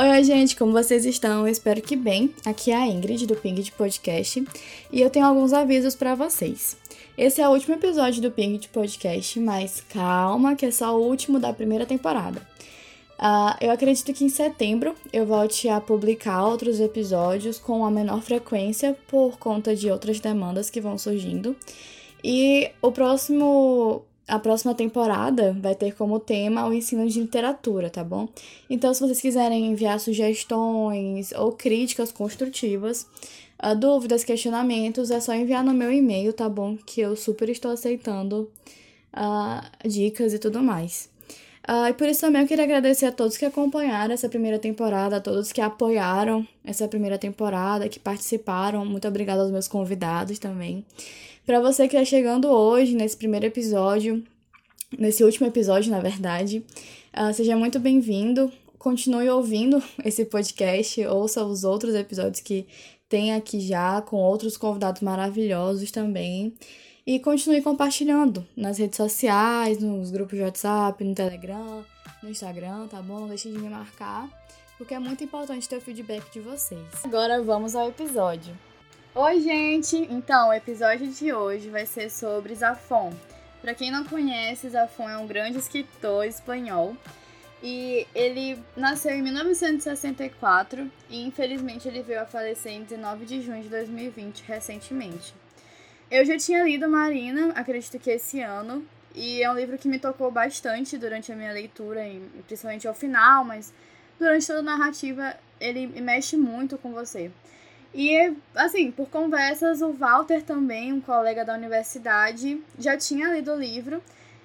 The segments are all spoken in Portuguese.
Oi, gente, como vocês estão? Eu espero que bem. Aqui é a Ingrid do Ping de Podcast e eu tenho alguns avisos para vocês. Esse é o último episódio do Ping de Podcast, mas calma, que é só o último da primeira temporada. Uh, eu acredito que em setembro eu volte a publicar outros episódios com a menor frequência por conta de outras demandas que vão surgindo. E o próximo a próxima temporada vai ter como tema o ensino de literatura, tá bom? Então, se vocês quiserem enviar sugestões ou críticas construtivas, uh, dúvidas, questionamentos, é só enviar no meu e-mail, tá bom? Que eu super estou aceitando uh, dicas e tudo mais. Uh, e por isso também eu queria agradecer a todos que acompanharam essa primeira temporada, a todos que apoiaram essa primeira temporada, que participaram. Muito obrigada aos meus convidados também. Para você que está chegando hoje, nesse primeiro episódio, nesse último episódio, na verdade, uh, seja muito bem-vindo. Continue ouvindo esse podcast, ouça os outros episódios que tem aqui já, com outros convidados maravilhosos também. E continue compartilhando nas redes sociais, nos grupos de WhatsApp, no Telegram, no Instagram, tá bom? Não deixe de me marcar, porque é muito importante ter o feedback de vocês. Agora vamos ao episódio. Oi, gente! Então, o episódio de hoje vai ser sobre Zafón. Para quem não conhece, Zafón é um grande escritor espanhol e ele nasceu em 1964 e infelizmente ele veio a falecer em 19 de junho de 2020, recentemente. Eu já tinha lido Marina, acredito que esse ano, e é um livro que me tocou bastante durante a minha leitura, principalmente ao final, mas durante toda a narrativa ele mexe muito com você. E, assim, por conversas, o Walter também, um colega da universidade, já tinha lido o livro.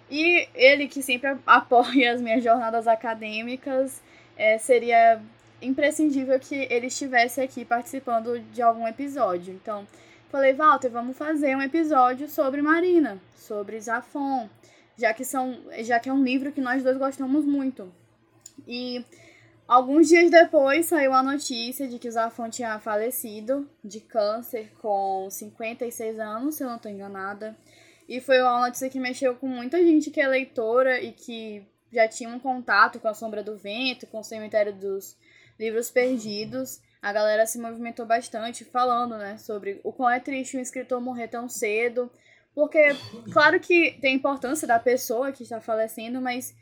E ele, que sempre apoia as minhas jornadas acadêmicas, é, seria imprescindível que ele estivesse aqui participando de algum episódio. Então, falei, Walter, vamos fazer um episódio sobre Marina, sobre Zafon, já que, são, já que é um livro que nós dois gostamos muito. E Alguns dias depois saiu a notícia de que o Zafon tinha falecido de câncer com 56 anos, se eu não estou enganada. E foi uma notícia que mexeu com muita gente que é leitora e que já tinha um contato com a Sombra do Vento, com o Cemitério dos Livros Perdidos. A galera se movimentou bastante falando, né, sobre o quão é triste um escritor morrer tão cedo. Porque, claro que tem a importância da pessoa que está falecendo, mas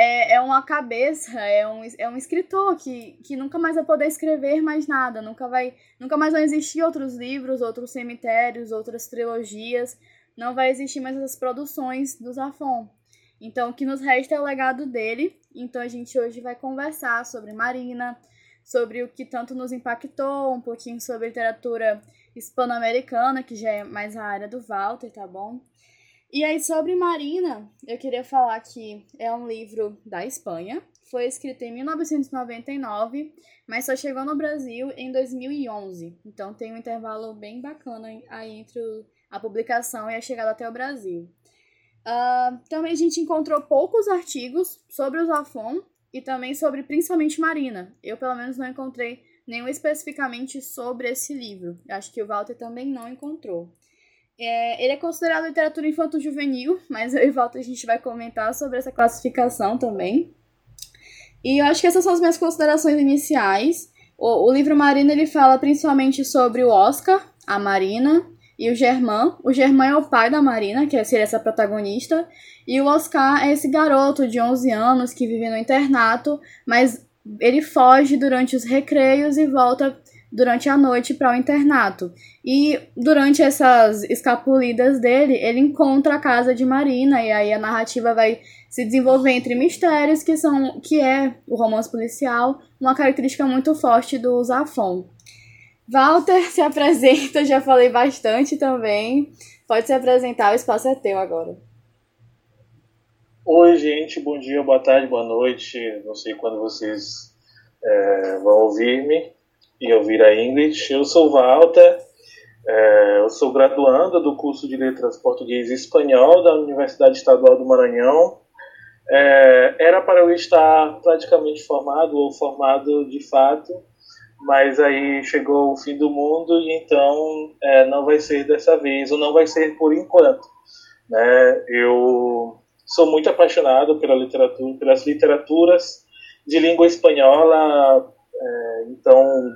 é, é uma cabeça, é um, é um escritor que, que nunca mais vai poder escrever mais nada, nunca vai, nunca mais vão existir outros livros, outros cemitérios, outras trilogias, não vai existir mais essas produções do Zafon. Então, o que nos resta é o legado dele. Então, a gente hoje vai conversar sobre Marina, sobre o que tanto nos impactou, um pouquinho sobre literatura hispano-americana, que já é mais a área do Walter, tá bom? E aí, sobre Marina, eu queria falar que é um livro da Espanha. Foi escrito em 1999, mas só chegou no Brasil em 2011. Então tem um intervalo bem bacana aí entre a publicação e a chegada até o Brasil. Uh, também a gente encontrou poucos artigos sobre o Zafon e também sobre principalmente Marina. Eu, pelo menos, não encontrei nenhum especificamente sobre esse livro. Acho que o Walter também não encontrou. É, ele é considerado literatura infanto-juvenil, mas eu e Walter a gente vai comentar sobre essa classificação também. E eu acho que essas são as minhas considerações iniciais. O, o livro Marina ele fala principalmente sobre o Oscar, a Marina e o Germán. O Germán é o pai da Marina, que seria essa protagonista, e o Oscar é esse garoto de 11 anos que vive no internato, mas ele foge durante os recreios e volta durante a noite para o internato. E durante essas escapulidas dele, ele encontra a casa de Marina e aí a narrativa vai se desenvolver entre mistérios que são que é o romance policial, uma característica muito forte do Zafon. Walter se apresenta, já falei bastante também. Pode se apresentar, o espaço é teu agora. Oi, gente, bom dia, boa tarde, boa noite. Não sei quando vocês é, vão ouvir-me e ouvir a Ingrid. Eu sou Walter, é, eu sou graduanda do curso de Letras Português e Espanhol da Universidade Estadual do Maranhão. É, era para eu estar praticamente formado ou formado de fato, mas aí chegou o fim do mundo e então é, não vai ser dessa vez, ou não vai ser por enquanto. Né? Eu sou muito apaixonado pela literatura, pelas literaturas de língua espanhola Então,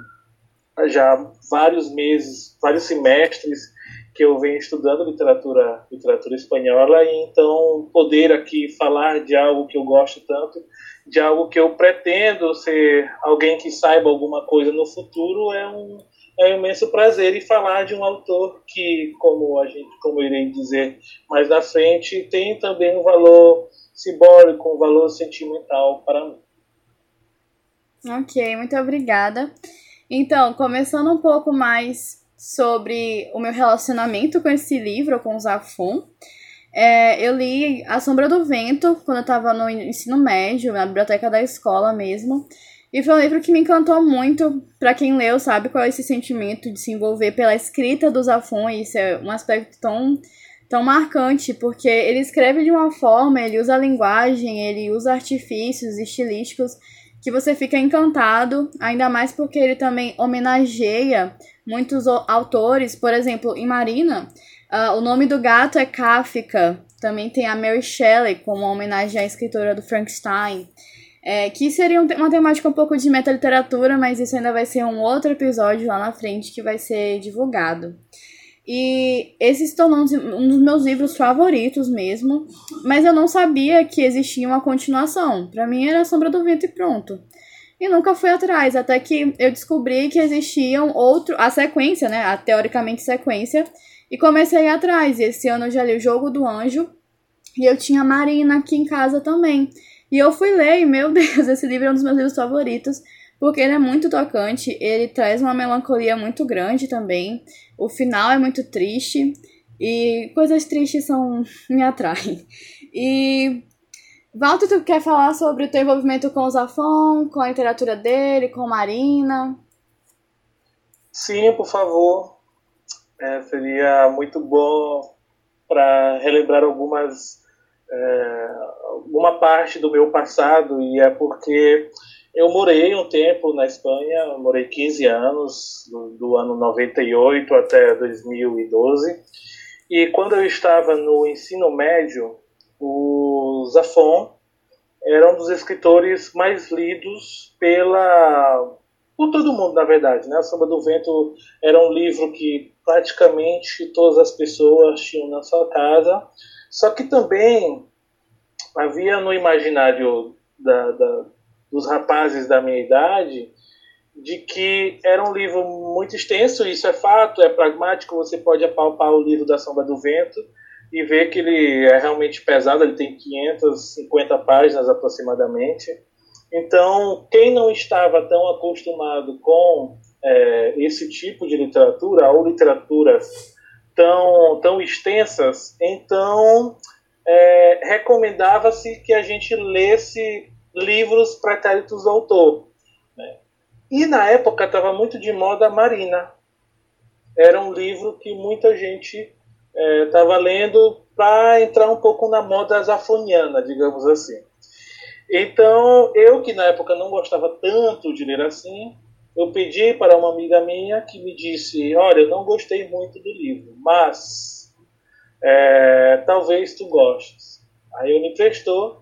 já vários meses, vários semestres que eu venho estudando literatura, literatura espanhola e então poder aqui falar de algo que eu gosto tanto, de algo que eu pretendo ser alguém que saiba alguma coisa no futuro é um é um imenso prazer e falar de um autor que, como a gente, como eu irei dizer mais na frente, tem também um valor simbólico, um valor sentimental para mim. Ok, muito obrigada. Então, começando um pouco mais sobre o meu relacionamento com esse livro, com o Zafon. É, eu li A Sombra do Vento quando eu estava no ensino médio, na biblioteca da escola mesmo. E foi um livro que me encantou muito. Para quem leu, sabe qual é esse sentimento de se envolver pela escrita do Zafon. E isso é um aspecto tão, tão marcante, porque ele escreve de uma forma, ele usa linguagem, ele usa artifícios estilísticos que você fica encantado, ainda mais porque ele também homenageia muitos autores, por exemplo, em Marina, uh, o nome do gato é Kafka, também tem a Mary Shelley como homenagem à escritora do Frankenstein, é, que seria uma temática um pouco de metaliteratura, mas isso ainda vai ser um outro episódio lá na frente que vai ser divulgado. E esse se tornou um dos meus livros favoritos mesmo, mas eu não sabia que existia uma continuação. Para mim era Sombra do Vento e pronto. E nunca fui atrás, até que eu descobri que existiam outro, a sequência, né, a teoricamente sequência, e comecei atrás. E esse ano eu já li o Jogo do Anjo, e eu tinha Marina aqui em casa também. E eu fui ler, e meu Deus, esse livro é um dos meus livros favoritos porque ele é muito tocante, ele traz uma melancolia muito grande também. O final é muito triste e coisas tristes são me atraem. E Walter, tu quer falar sobre o teu envolvimento com o Zafon, com a literatura dele, com Marina? Sim, por favor. É, seria muito bom para relembrar algumas é, alguma parte do meu passado e é porque eu morei um tempo na Espanha, morei 15 anos, do, do, ano 98 até 2012. E quando eu estava no ensino médio, o Zafon era um dos escritores mais lidos pela por todo mundo, na verdade. Né? A Samba do Vento era um livro que praticamente todas as pessoas tinham na sua casa. Só que também havia no imaginário da, da dos rapazes da minha idade de que era um livro muito extenso, isso é fato, é pragmático, você pode apalpar o livro da Sombra do Vento e ver que ele é realmente pesado, ele tem 550 páginas aproximadamente. Então, quem não estava tão acostumado com é, esse tipo de literatura, ou literaturas tão, tão extensas, então é, recomendava-se que a gente lesse livros pretéritos do autor. Né? E na época estava muito de moda Marina. Era um livro que muita gente estava é, lendo para entrar um pouco na moda zafoniana, digamos assim. Então, eu que na época não gostava tanto de ler assim, eu pedi para uma amiga minha que me disse: Olha, eu não gostei muito do livro, mas é, talvez tu gostes. Aí ele me prestou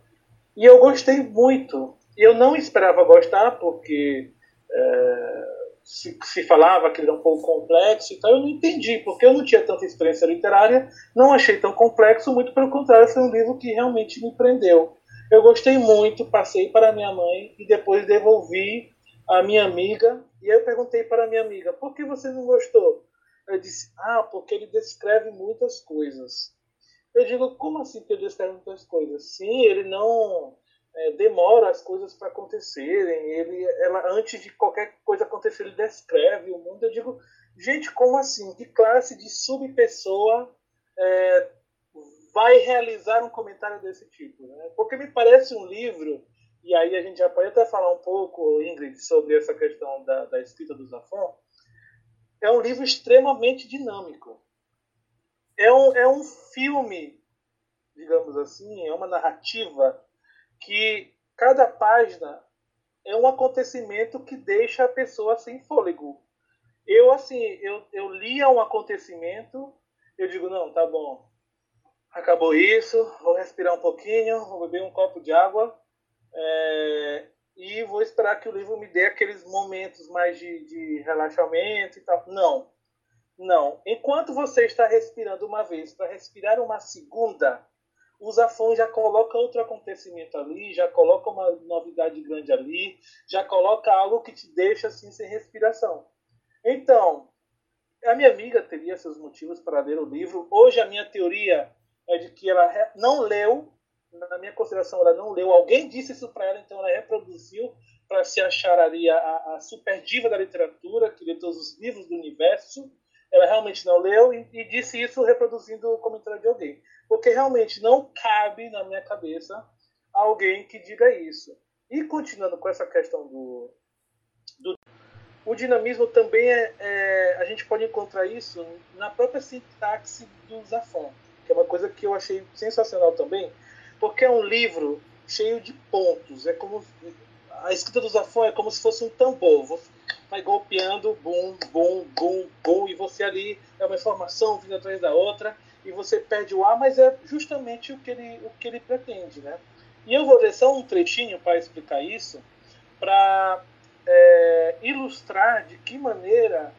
e eu gostei muito. Eu não esperava gostar, porque é, se, se, falava que ele era um pouco complexo, então eu não entendi, porque eu não tinha tanta experiência literária, não achei tão complexo, muito pelo contrário, foi um livro que realmente me prendeu. Eu gostei muito, passei para minha mãe e depois devolvi a minha amiga. E aí eu perguntei para minha amiga, por que você não gostou? Ela disse, ah, porque ele descreve muitas coisas. Eu digo, como assim que descreve muitas coisas? Sim, ele não é, demora as coisas para acontecerem. Ele, ela, antes de qualquer coisa acontecer, ele descreve o mundo. Eu digo, gente, como assim? Que classe de subpessoa é, vai realizar um comentário desse tipo? Né? Porque me parece um livro, e aí a gente já pode até falar um pouco, Ingrid, sobre essa questão da, da escrita do Zafon. É um livro extremamente dinâmico é um, é um filme, digamos assim, é uma narrativa que cada página é um acontecimento que deixa a pessoa sem fôlego. Eu, assim, eu, eu lia um acontecimento, eu digo, não, tá bom, acabou isso, vou respirar um pouquinho, vou beber um copo de água, é, e vou esperar que o livro me dê aqueles momentos mais de, de relaxamento e tal. Não. Não. Enquanto você está respirando uma vez para respirar uma segunda, o Zafon já coloca outro acontecimento ali, já coloca uma novidade grande ali, já coloca algo que te deixa assim sem respiração. Então, a minha amiga teria seus motivos para ler o livro. Hoje a minha teoria é de que ela não leu na minha consideração, ela não leu. Alguém disse isso para ela, então ela reproduziu para se achar ali a, a, super diva da literatura, que lê todos os livros do universo. Ela realmente não leu e, e disse isso reproduzindo o comentário de alguém. Porque realmente não cabe na minha cabeça alguém que diga isso. E continuando com essa questão do. do o dinamismo também é, é, A gente pode encontrar isso na própria sintaxe do Zafon, que é uma coisa que eu achei sensacional também porque é um livro cheio de pontos. É como a escrita do Zafon é como se fosse um tambor. Vai golpeando, bum, bum, bum, bum, e você ali é uma informação vindo atrás da outra e você perde o ar, mas é justamente o que ele, o que ele pretende, né? E eu vou ler só um trechinho para explicar isso, para é, ilustrar de que maneira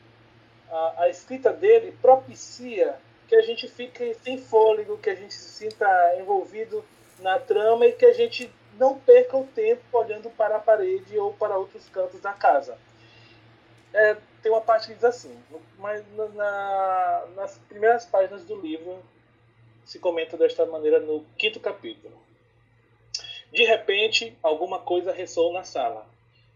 a, a escrita dele propicia que a gente fique sem fôlego, que a gente se sinta envolvido na trama e que a gente não perca o tempo olhando para a parede ou para outros cantos da casa. É, tem uma parte que diz assim, mas na, nas primeiras páginas do livro se comenta desta maneira no quinto capítulo. De repente, alguma coisa ressoou na sala.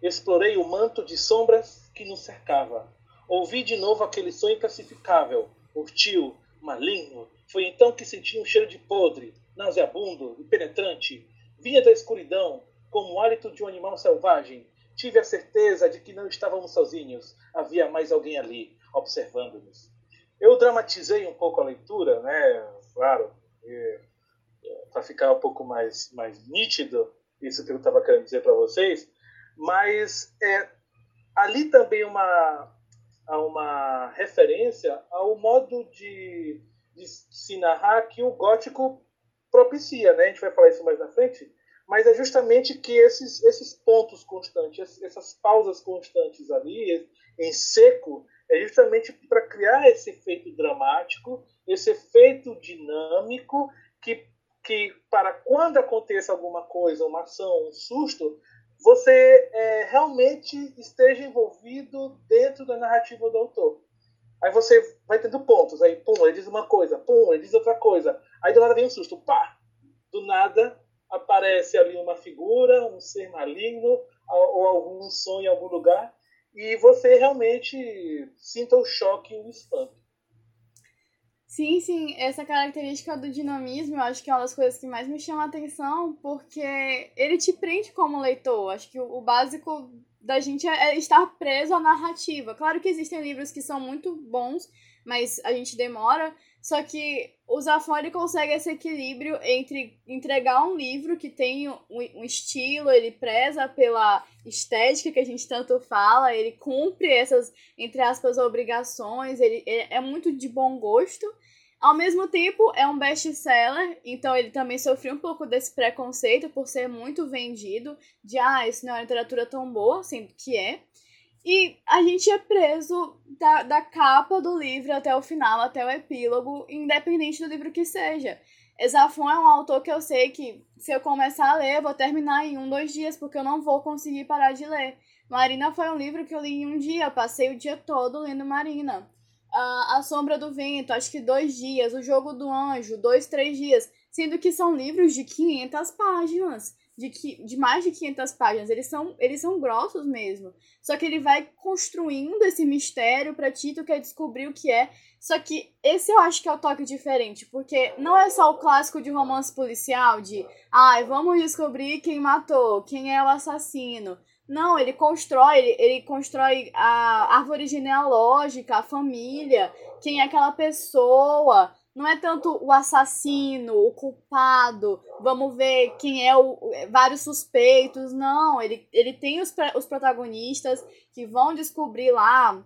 Explorei o manto de sombras que nos cercava. Ouvi de novo aquele som inclassificável, hostil, maligno. Foi então que senti um cheiro de podre, nauseabundo e penetrante, vinha da escuridão, como o hálito de um animal selvagem. Tive a certeza de que não estávamos sozinhos, havia mais alguém ali, observando-nos. Eu dramatizei um pouco a leitura, né? Claro, é, para ficar um pouco mais, mais nítido isso que eu estava querendo dizer para vocês, mas é, ali também uma, uma referência ao modo de, de se narrar que o gótico propicia, né? A gente vai falar isso mais na frente, mas é justamente que esses, esses pontos constantes, essas pausas constantes ali, em seco, é justamente para criar esse efeito dramático, esse efeito dinâmico, que, que para quando aconteça alguma coisa, uma ação, um susto, você é, realmente esteja envolvido dentro da narrativa do autor. Aí você vai tendo pontos, aí pum, ele diz uma coisa, pum, ele diz outra coisa. Aí do nada vem um susto, pá! Do nada aparece ali uma figura, um ser maligno, ou algum som em algum lugar, e você realmente sinta o choque e o espanto. Sim, sim, essa característica do dinamismo eu acho que é uma das coisas que mais me chama a atenção, porque ele te prende como leitor. Acho que o básico da gente é, é estar preso à narrativa. Claro que existem livros que são muito bons, mas a gente demora. Só que o ele consegue esse equilíbrio entre entregar um livro que tem um, um, estilo, ele preza pela estética que a gente tanto fala, ele cumpre essas, entre aspas, obrigações, ele, ele é muito de bom gosto, ao mesmo tempo, é um best-seller, então ele também sofreu um pouco desse preconceito por ser muito vendido, de ah, isso não é uma literatura tão boa, sendo que é. E a gente é preso da, da capa do livro até o final, até o epílogo, independente do livro que seja. Exafon é um autor que eu sei que se eu começar a ler, eu vou terminar em um, dois dias, porque eu não vou conseguir parar de ler. Marina foi um livro que eu li em um dia, passei o dia todo lendo Marina a, a Sombra do Vento, acho que dois dias, O Jogo do Anjo, dois, três dias, sendo que são livros de 500 páginas, de, que, de mais de 500 páginas, eles são, eles são grossos mesmo, só que ele vai construindo esse mistério pra ti, tu quer descobrir o que é, só que esse eu acho que é o toque diferente, porque não é só o clássico de romance policial, de, ai, ah, vamos descobrir quem matou, quem é o assassino, não, ele constrói, ele, ele constrói a árvore genealógica, a família, quem é aquela pessoa. Não é tanto o assassino, o culpado, vamos ver quem é o. vários suspeitos. Não, ele, ele tem os, os protagonistas que vão descobrir lá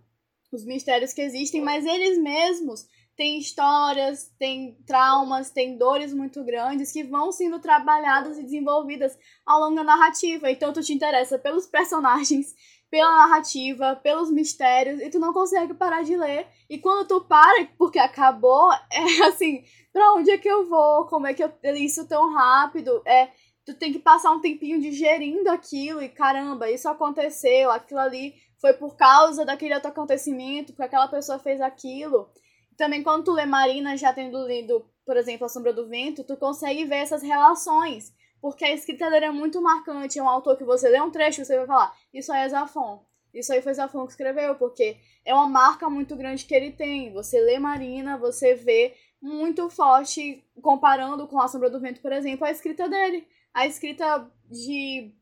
os mistérios que existem, mas eles mesmos tem histórias, tem traumas, tem dores muito grandes que vão sendo trabalhadas e desenvolvidas ao longo da narrativa. Então tu te interessa pelos personagens, pela narrativa, pelos mistérios, e tu não consegue parar de ler. E quando tu para, porque acabou, é assim, pra onde é que eu vou? Como é que eu li isso tão rápido? É, tu tem que passar um tempinho digerindo aquilo, e caramba, isso aconteceu, aquilo ali foi por causa daquele outro acontecimento, porque aquela pessoa fez aquilo. Também quando tu lê Marina, já tendo lido, por exemplo, A Sombra do Vento, tu consegue ver essas relações porque a escrita dele é muito marcante. É um autor que você lê um trecho você vai falar, isso aí é Zafon. Isso aí foi Zafon que escreveu, porque é uma marca muito grande que ele tem. Você lê Marina, você vê muito forte, comparando com A Sombra do Vento, por exemplo, a escrita dele. A escrita de,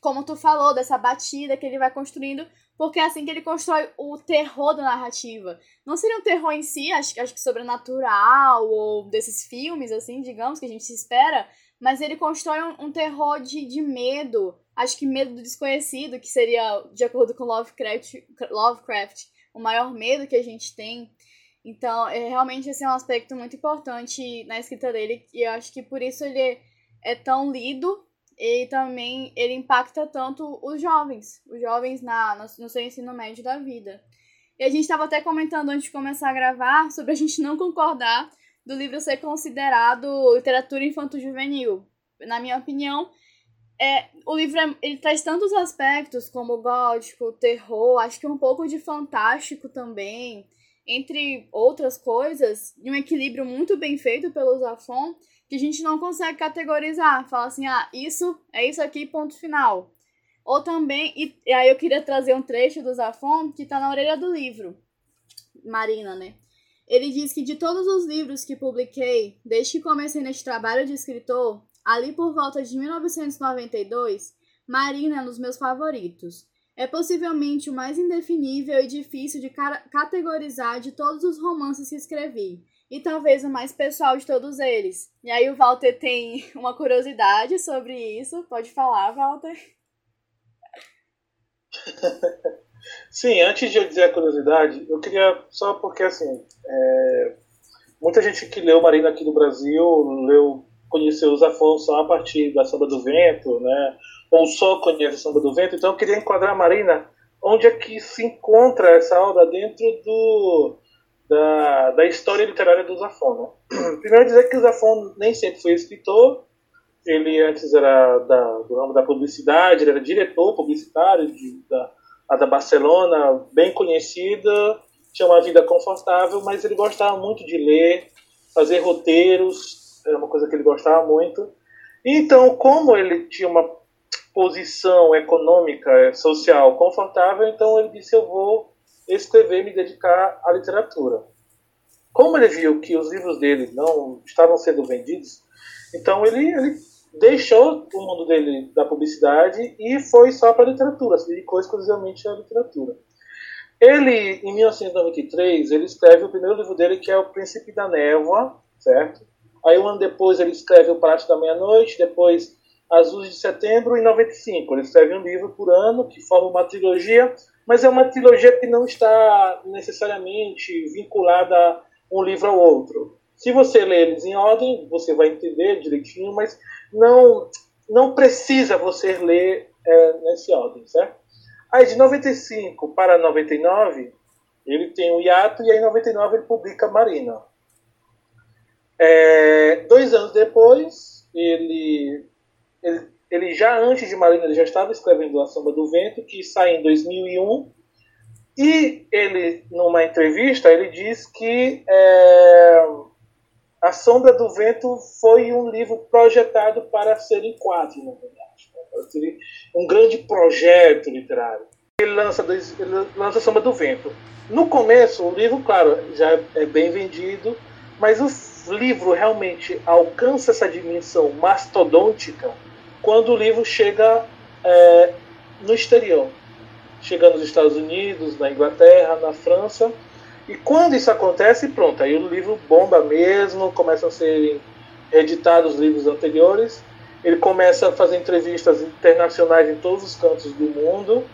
como tu falou, dessa batida que ele vai construindo, porque é assim que ele constrói o terror da narrativa. Não seria um terror em si, acho, acho que sobrenatural, ou desses filmes, assim, digamos, que a gente espera, mas ele constrói um, um, terror de, de medo, acho que medo do desconhecido, que seria, de acordo com Lovecraft, Lovecraft o maior medo que a gente tem. Então, é, realmente esse é um aspecto muito importante na escrita dele, e eu acho que por isso ele é, tão lido e também ele impacta tanto os jovens, os jovens na, no, no seu ensino médio da vida. E a gente estava até comentando antes de começar a gravar sobre a gente não concordar do livro ser considerado literatura infanto-juvenil. Na minha opinião, é, o livro é, ele traz tantos aspectos como gótico, terror, acho que um pouco de fantástico também, entre outras coisas, e um equilíbrio muito bem feito pelo Zafon, que a gente não consegue categorizar, falar assim, ah, isso é isso aqui, ponto final. Ou também, e, e aí eu queria trazer um trecho do Zafon que está na orelha do livro, Marina, né? Ele diz que de todos os livros que publiquei, desde que comecei neste trabalho de escritor, ali por volta de 1992, Marina é um dos meus favoritos. É possivelmente o mais indefinível e difícil de categorizar de todos os romances que escrevi, e talvez o mais pessoal de todos eles. E aí o Walter tem uma curiosidade sobre isso. Pode falar, Walter? Sim, antes de eu dizer a curiosidade, eu queria só porque assim, é, muita gente que leu Marina aqui no Brasil leu, conheceu os Afonso só a partir da Samba do Vento, né? Ou só conhece a Samba do Vento. Então eu queria enquadrar a Marina onde é que se encontra essa obra dentro do da, da história literária do Zafon. Né? Primeiro dizer que o Zafon nem sempre foi escritor, ele antes era da, do ramo da publicidade, ele era diretor publicitário de, da, a da Barcelona, bem conhecida, tinha uma vida confortável, mas ele gostava muito de ler, fazer roteiros, era uma coisa que ele gostava muito. Então, como ele tinha uma posição econômica, social confortável, então ele disse: Eu vou escrever e me dedicar à literatura. Como ele viu que os livros dele não estavam sendo vendidos, então ele, ele deixou o mundo dele da publicidade e foi só para a literatura, se dedicou exclusivamente à literatura. Ele, em 1993, ele escreve o primeiro livro dele, que é O Príncipe da Névoa, certo? Aí um ano depois ele escreve O Prato da Meia-Noite, depois Luzes de Setembro, em 95. Ele escreve um livro por ano, que forma uma trilogia, mas é uma trilogia que não está necessariamente vinculada um livro ao outro. Se você ler eles em ordem, você vai entender direitinho, mas não, não precisa você ler é, nesse ordem, certo? Aí de 95 para 99, ele tem o hiato e aí em 99 ele publica Marina. É, dois anos depois, ele, ele, ele, já antes de Marina, ele já estava escrevendo A Samba do Vento, que sai em 2001. E ele, numa entrevista, ele diz que é, a Sombra do Vento foi um livro projetado para ser em quadro, na verdade. Né? Um grande projeto literário. Ele lança, ele lança a Sombra do Vento. No começo, o livro, claro, já é bem vendido, mas o livro realmente alcança essa dimensão mastodôntica quando o livro chega é, no exterior. Chega nos Estados Unidos, na Inglaterra, na França e quando isso acontece, pronto, aí o livro bomba mesmo, começam a ser editados os livros anteriores, ele começa a fazer entrevistas internacionais em todos os cantos do mundo,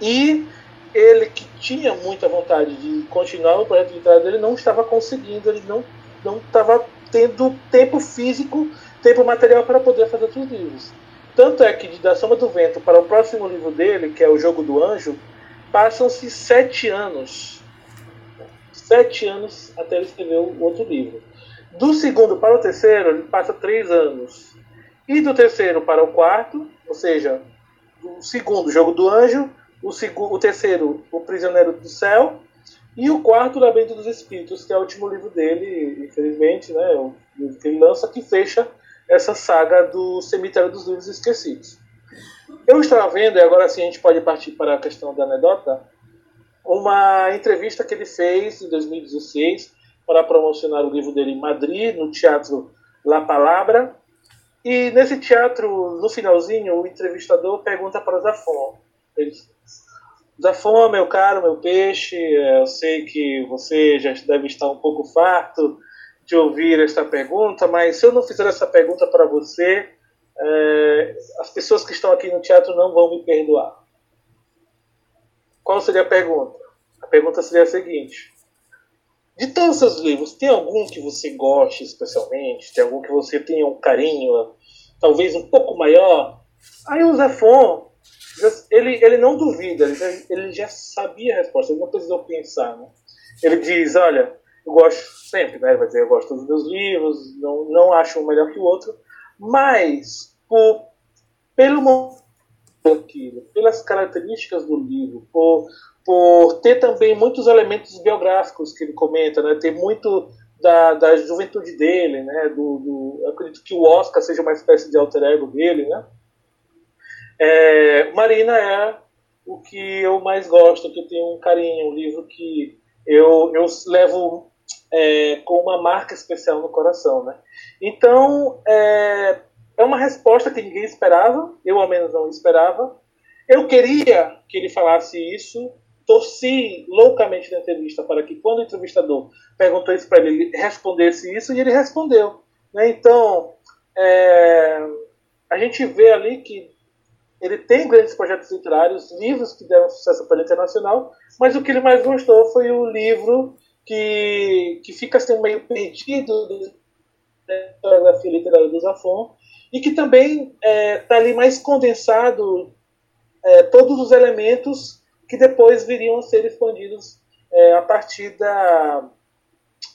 e ele que tinha muita vontade de continuar o projeto literário dele não estava conseguindo, ele não não estava tendo tempo físico, tempo material para poder fazer outros livros. Tanto é que de Da Sombra do Vento para o próximo livro dele, que é O Jogo do Anjo, passam-se sete anos. Sete anos até ele escrever o outro livro. Do segundo para o terceiro, ele passa três anos. E do terceiro para o quarto, ou seja, o segundo, Jogo do Anjo, o, segundo, o terceiro, O Prisioneiro do Céu, e o quarto, O Labirinto dos Espíritos, que é o último livro dele, infelizmente, né, o livro que ele lança, que fecha essa saga do Cemitério dos Livros Esquecidos. Eu estava vendo, e agora sim a gente pode partir para a questão da anedota, uma entrevista que ele fez em 2016 para promocionar o livro dele em Madrid, no Teatro La Palabra. E nesse teatro, no finalzinho, o entrevistador pergunta para Zafon. Ele Zafon, meu caro, meu peixe, eu sei que você já deve estar um pouco farto de ouvir esta pergunta, mas se eu não fizer essa pergunta para você, é, as pessoas que estão aqui no teatro não vão me perdoar. Qual seria a pergunta? Pergunta seria a seguinte: De todos os seus livros, tem algum que você goste especialmente? Tem algum que você tenha um carinho, talvez um pouco maior? Aí o Zafon ele, ele não duvida, ele já, ele já sabia a resposta, ele não precisou pensar. Né? Ele diz: Olha, eu gosto sempre, né? Ele vai dizer: Eu gosto dos meus livros, não, não acho um melhor que o outro, mas por, pelo aquilo, pelas características do livro, por, por ter também muitos elementos biográficos que ele comenta, né? Ter muito da, da juventude dele, né? Do, do, acredito que o Oscar seja uma espécie de alter ego dele, né? É, Marina é o que eu mais gosto, que eu tenho um carinho, um livro que eu, eu levo é, com uma marca especial no coração, né? Então, é, é uma resposta que ninguém esperava, eu ao menos não esperava. Eu queria que ele falasse isso, torci loucamente na entrevista para que quando o entrevistador perguntou isso para ele, ele respondesse isso, e ele respondeu. Né? Então, é, a gente vê ali que ele tem grandes projetos literários, livros que deram sucesso para ele internacional, mas o que ele mais gostou foi o livro que, que fica assim, meio perdido da biografia literária do Zafon e que também está é, tá ali mais condensado é, todos os elementos que depois viriam a ser expandidos é, a partir da,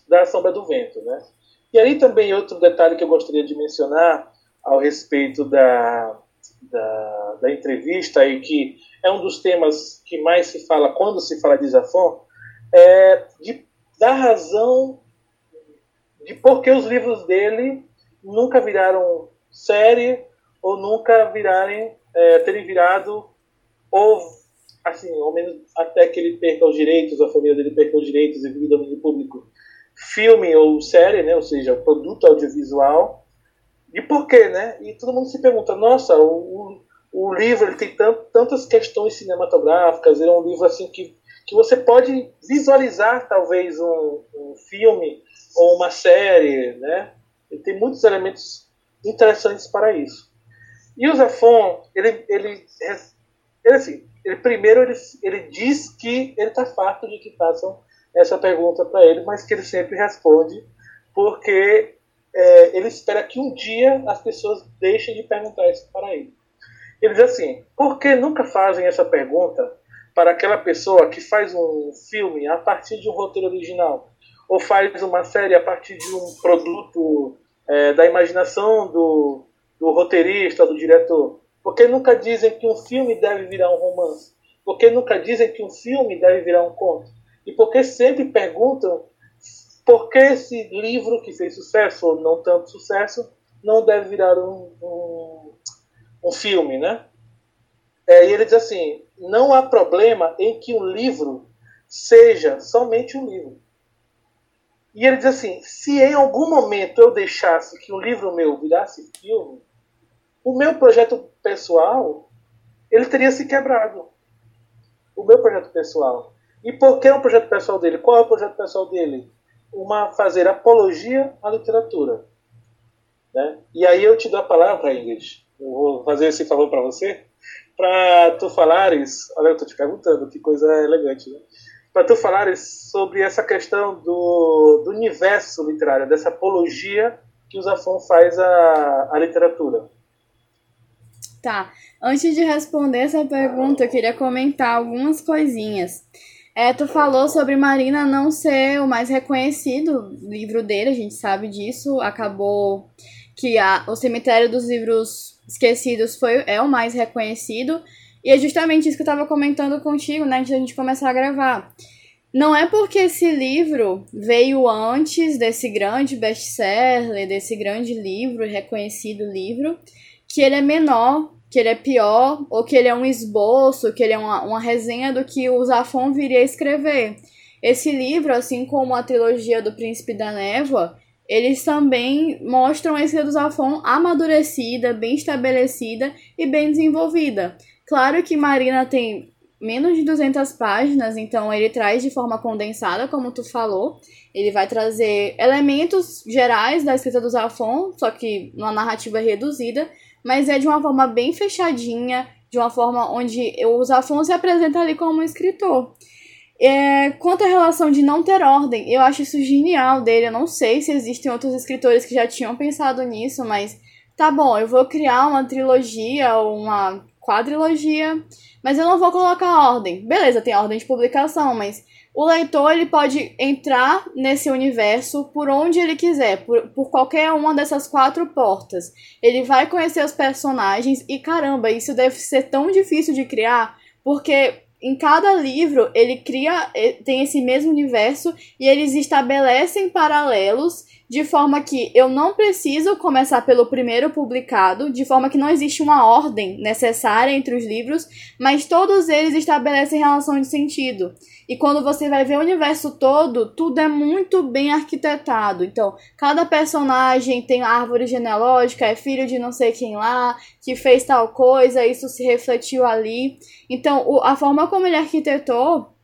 da Sombra do Vento. Né? E aí também outro detalhe que eu gostaria de mencionar ao respeito da, da, da entrevista e que é um dos temas que mais se fala quando se fala de Zafon, é de dar razão de por que os livros dele nunca viraram série ou nunca virarem, é, terem virado, ou assim, ao menos até que ele perca os direitos, a família dele perca os direitos e vive domínio público, filme ou série, né, ou seja, produto audiovisual, e por quê, né? E todo mundo se pergunta, nossa, o, o, livro ele tem tant, tantas questões cinematográficas, ele é um livro assim que, que você pode visualizar talvez um, um filme ou uma série, né? Ele tem muitos elementos interessantes para isso. E o Zafon, ele, ele, ele assim, ele primeiro ele, ele diz que ele está farto de que façam essa pergunta para ele, mas que ele sempre responde porque é, ele espera que um dia as pessoas deixem de perguntar isso para ele. Ele diz assim: por que nunca fazem essa pergunta para aquela pessoa que faz um filme a partir de um roteiro original? Ou faz uma série a partir de um produto é, da imaginação do, do roteirista, do diretor? Por que nunca dizem que um filme deve virar um romance? Por que nunca dizem que um filme deve virar um conto? E por que sempre perguntam por que esse livro que fez sucesso ou não tanto sucesso não deve virar um, um, um filme, né? É, e ele diz assim: não há problema em que um livro seja somente um livro. E ele diz assim: se em algum momento eu deixasse que um livro meu virasse filme, o meu projeto pessoal ele teria se quebrado. O meu projeto pessoal. E por que é um projeto pessoal dele? Qual é o projeto pessoal dele? uma fazer apologia à literatura. Né? E aí eu te dou a palavra, Ingrid. Eu vou fazer esse favor para você. para tu falares. Olha, eu tô te perguntando, que coisa elegante, né? Para tu falares sobre essa questão do, do universo literário, dessa apologia que o Zafon faz à, à literatura. Tá. Antes de responder essa pergunta, eu queria comentar algumas coisinhas. É, tu falou sobre Marina não ser o mais reconhecido livro dele, a gente sabe disso. Acabou que a, o Cemitério dos Livros Esquecidos foi, é o mais reconhecido. E é justamente isso que eu estava comentando contigo, né, antes da gente começar a gravar. Não é porque esse livro veio antes desse grande best-seller, desse grande livro, reconhecido livro, que ele é menor, que ele é pior, ou que ele é um esboço, que ele é uma, uma resenha do que o Zafon viria a escrever. Esse livro, assim como a trilogia do Príncipe da Névoa, eles também mostram a escrita do Zafon amadurecida, bem estabelecida e bem desenvolvida. Claro que Marina tem menos de 200 páginas, então ele traz de forma condensada, como tu falou. Ele vai trazer elementos gerais da escrita do Zafon, só que numa narrativa reduzida, mas é de uma forma bem fechadinha, de uma forma onde o Zafon se apresenta ali como um escritor. É, quanto à relação de não ter ordem, eu acho isso genial dele. Eu não sei se existem outros escritores que já tinham pensado nisso, mas tá bom, eu vou criar uma trilogia ou uma quadrilogia, mas eu não vou colocar ordem. Beleza, tem ordem de publicação, mas o leitor ele pode entrar nesse universo por onde ele quiser, por, por qualquer uma dessas quatro portas. Ele vai conhecer os personagens e caramba, isso deve ser tão difícil de criar, porque em cada livro ele cria tem esse mesmo universo e eles estabelecem paralelos de forma que eu não preciso começar pelo primeiro publicado, de forma que não existe uma ordem necessária entre os livros, mas todos eles estabelecem relação de sentido. E quando você vai ver o universo todo, tudo é muito bem arquitetado. Então, cada personagem tem árvore genealógica, é filho de não sei quem lá, que fez tal coisa, isso se refletiu ali. Então, a forma como ele arquitetou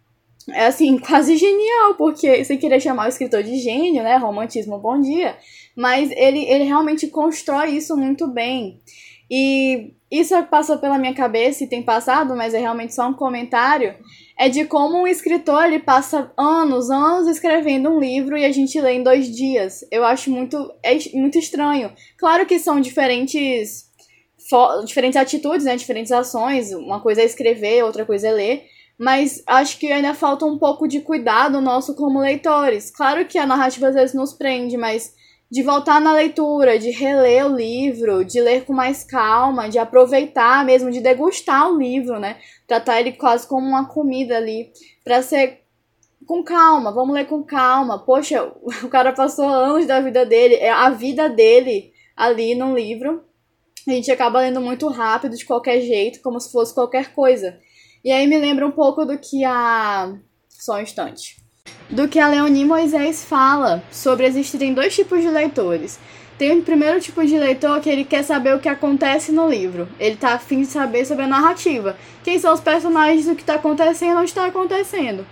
é assim, quase genial, porque sem querer chamar o escritor de gênio, né? Romantismo, bom dia. Mas ele, ele realmente constrói isso muito bem. E isso passou pela minha cabeça e tem passado, mas é realmente só um comentário. É de como um escritor ele passa anos, anos escrevendo um livro e a gente lê em dois dias. Eu acho muito, é muito estranho. Claro que são diferentes, diferentes atitudes, né? Diferentes ações. Uma coisa é escrever, outra coisa é ler mas acho que ainda falta um pouco de cuidado nosso como leitores. Claro que a narrativa às vezes nos prende, mas de voltar na leitura, de reler o livro, de ler com mais calma, de aproveitar mesmo, de degustar o livro, né? Tratar ele quase como uma comida ali, para ser com calma, vamos ler com calma. Poxa, o cara passou anos da vida dele, é a vida dele ali no livro. A gente acaba lendo muito rápido, de qualquer jeito, como se fosse qualquer coisa. E aí me lembra um pouco do que a. Só um instante. Do que a Leonie Moisés fala sobre existirem dois tipos de leitores. Tem o primeiro tipo de leitor que ele quer saber o que acontece no livro. Ele tá afim de saber sobre a narrativa. Quem são os personagens, o que está acontecendo, onde está acontecendo.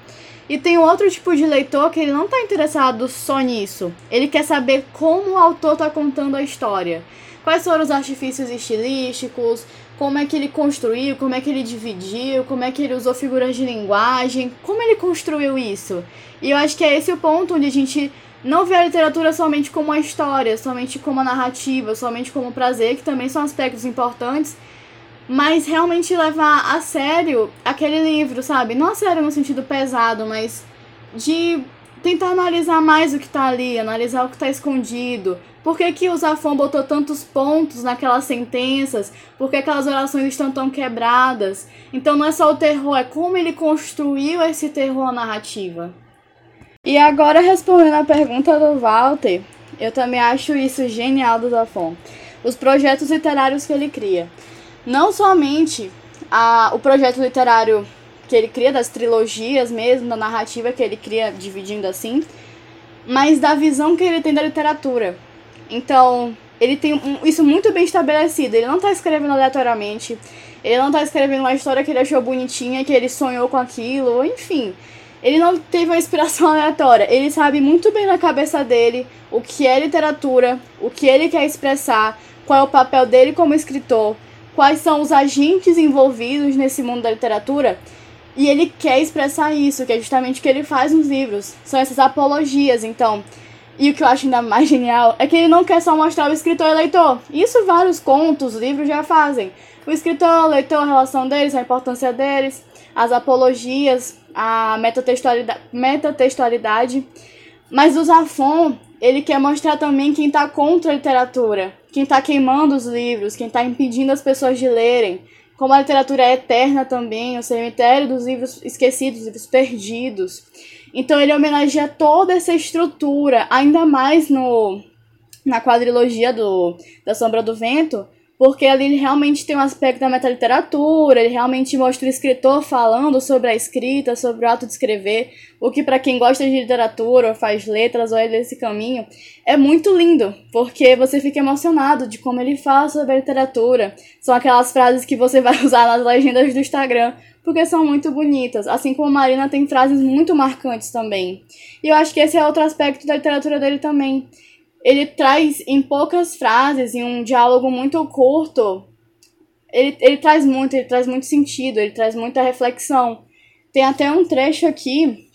E tem outro tipo de leitor que ele não está interessado só nisso. Ele quer saber como o autor está contando a história. Quais foram os artifícios estilísticos, como é que ele construiu, como é que ele dividiu, como é que ele usou figuras de linguagem, como ele construiu isso. E eu acho que é esse o ponto onde a gente não vê a literatura somente como uma história, somente como uma narrativa, somente como prazer, que também são aspectos importantes, mas realmente levar a sério aquele livro, sabe? Não a sério no sentido pesado, mas de tentar analisar mais o que está ali, analisar o que está escondido, por que, que o Zafon botou tantos pontos naquelas sentenças? Por que aquelas orações estão tão quebradas? Então não é só o terror, é como ele construiu esse terror narrativa. E agora respondendo a pergunta do Walter, eu também acho isso genial do Zafon. Os projetos literários que ele cria. Não somente a, o projeto literário que ele cria, das trilogias mesmo, da narrativa que ele cria dividindo assim, mas da visão que ele tem da literatura. Então, ele tem um, isso muito bem estabelecido. Ele não tá escrevendo aleatoriamente. Ele não tá escrevendo uma história que ele achou bonitinha, que ele sonhou com aquilo, enfim. Ele não teve uma inspiração aleatória. Ele sabe muito bem na cabeça dele o que é literatura, o que ele quer expressar, qual é o papel dele como escritor, quais são os agentes envolvidos nesse mundo da literatura. E ele quer expressar isso, que é justamente o que ele faz nos livros. São essas apologias, então. E o que eu acho ainda mais genial é que ele não quer só mostrar o escritor e o leitor. Isso vários contos, livros já fazem. O escritor, o leitor, a relação deles, a importância deles, as apologias, a metatextualidade. metatextualidade. Mas o Zafon, ele quer mostrar também quem está contra a literatura, quem está queimando os livros, quem está impedindo as pessoas de lerem. Como a literatura é eterna também, o cemitério dos livros esquecidos, livros perdidos. Então ele homenageia toda essa estrutura, ainda mais no na quadrilogia do da Sombra do Vento, porque ali ele realmente tem um aspecto da metaliteratura, ele realmente mostra o escritor falando sobre a escrita, sobre o ato de escrever, o que para quem gosta de literatura, ou faz letras, ou é desse caminho, é muito lindo, porque você fica emocionado de como ele fala sobre a literatura. São aquelas frases que você vai usar nas legendas do Instagram, porque são muito bonitas, assim como a Marina tem frases muito marcantes também. E eu acho que esse é outro aspecto da literatura dele também ele traz em poucas frases, em um diálogo muito curto, ele, ele traz muito, ele traz muito sentido, ele traz muita reflexão. Tem até um trecho aqui,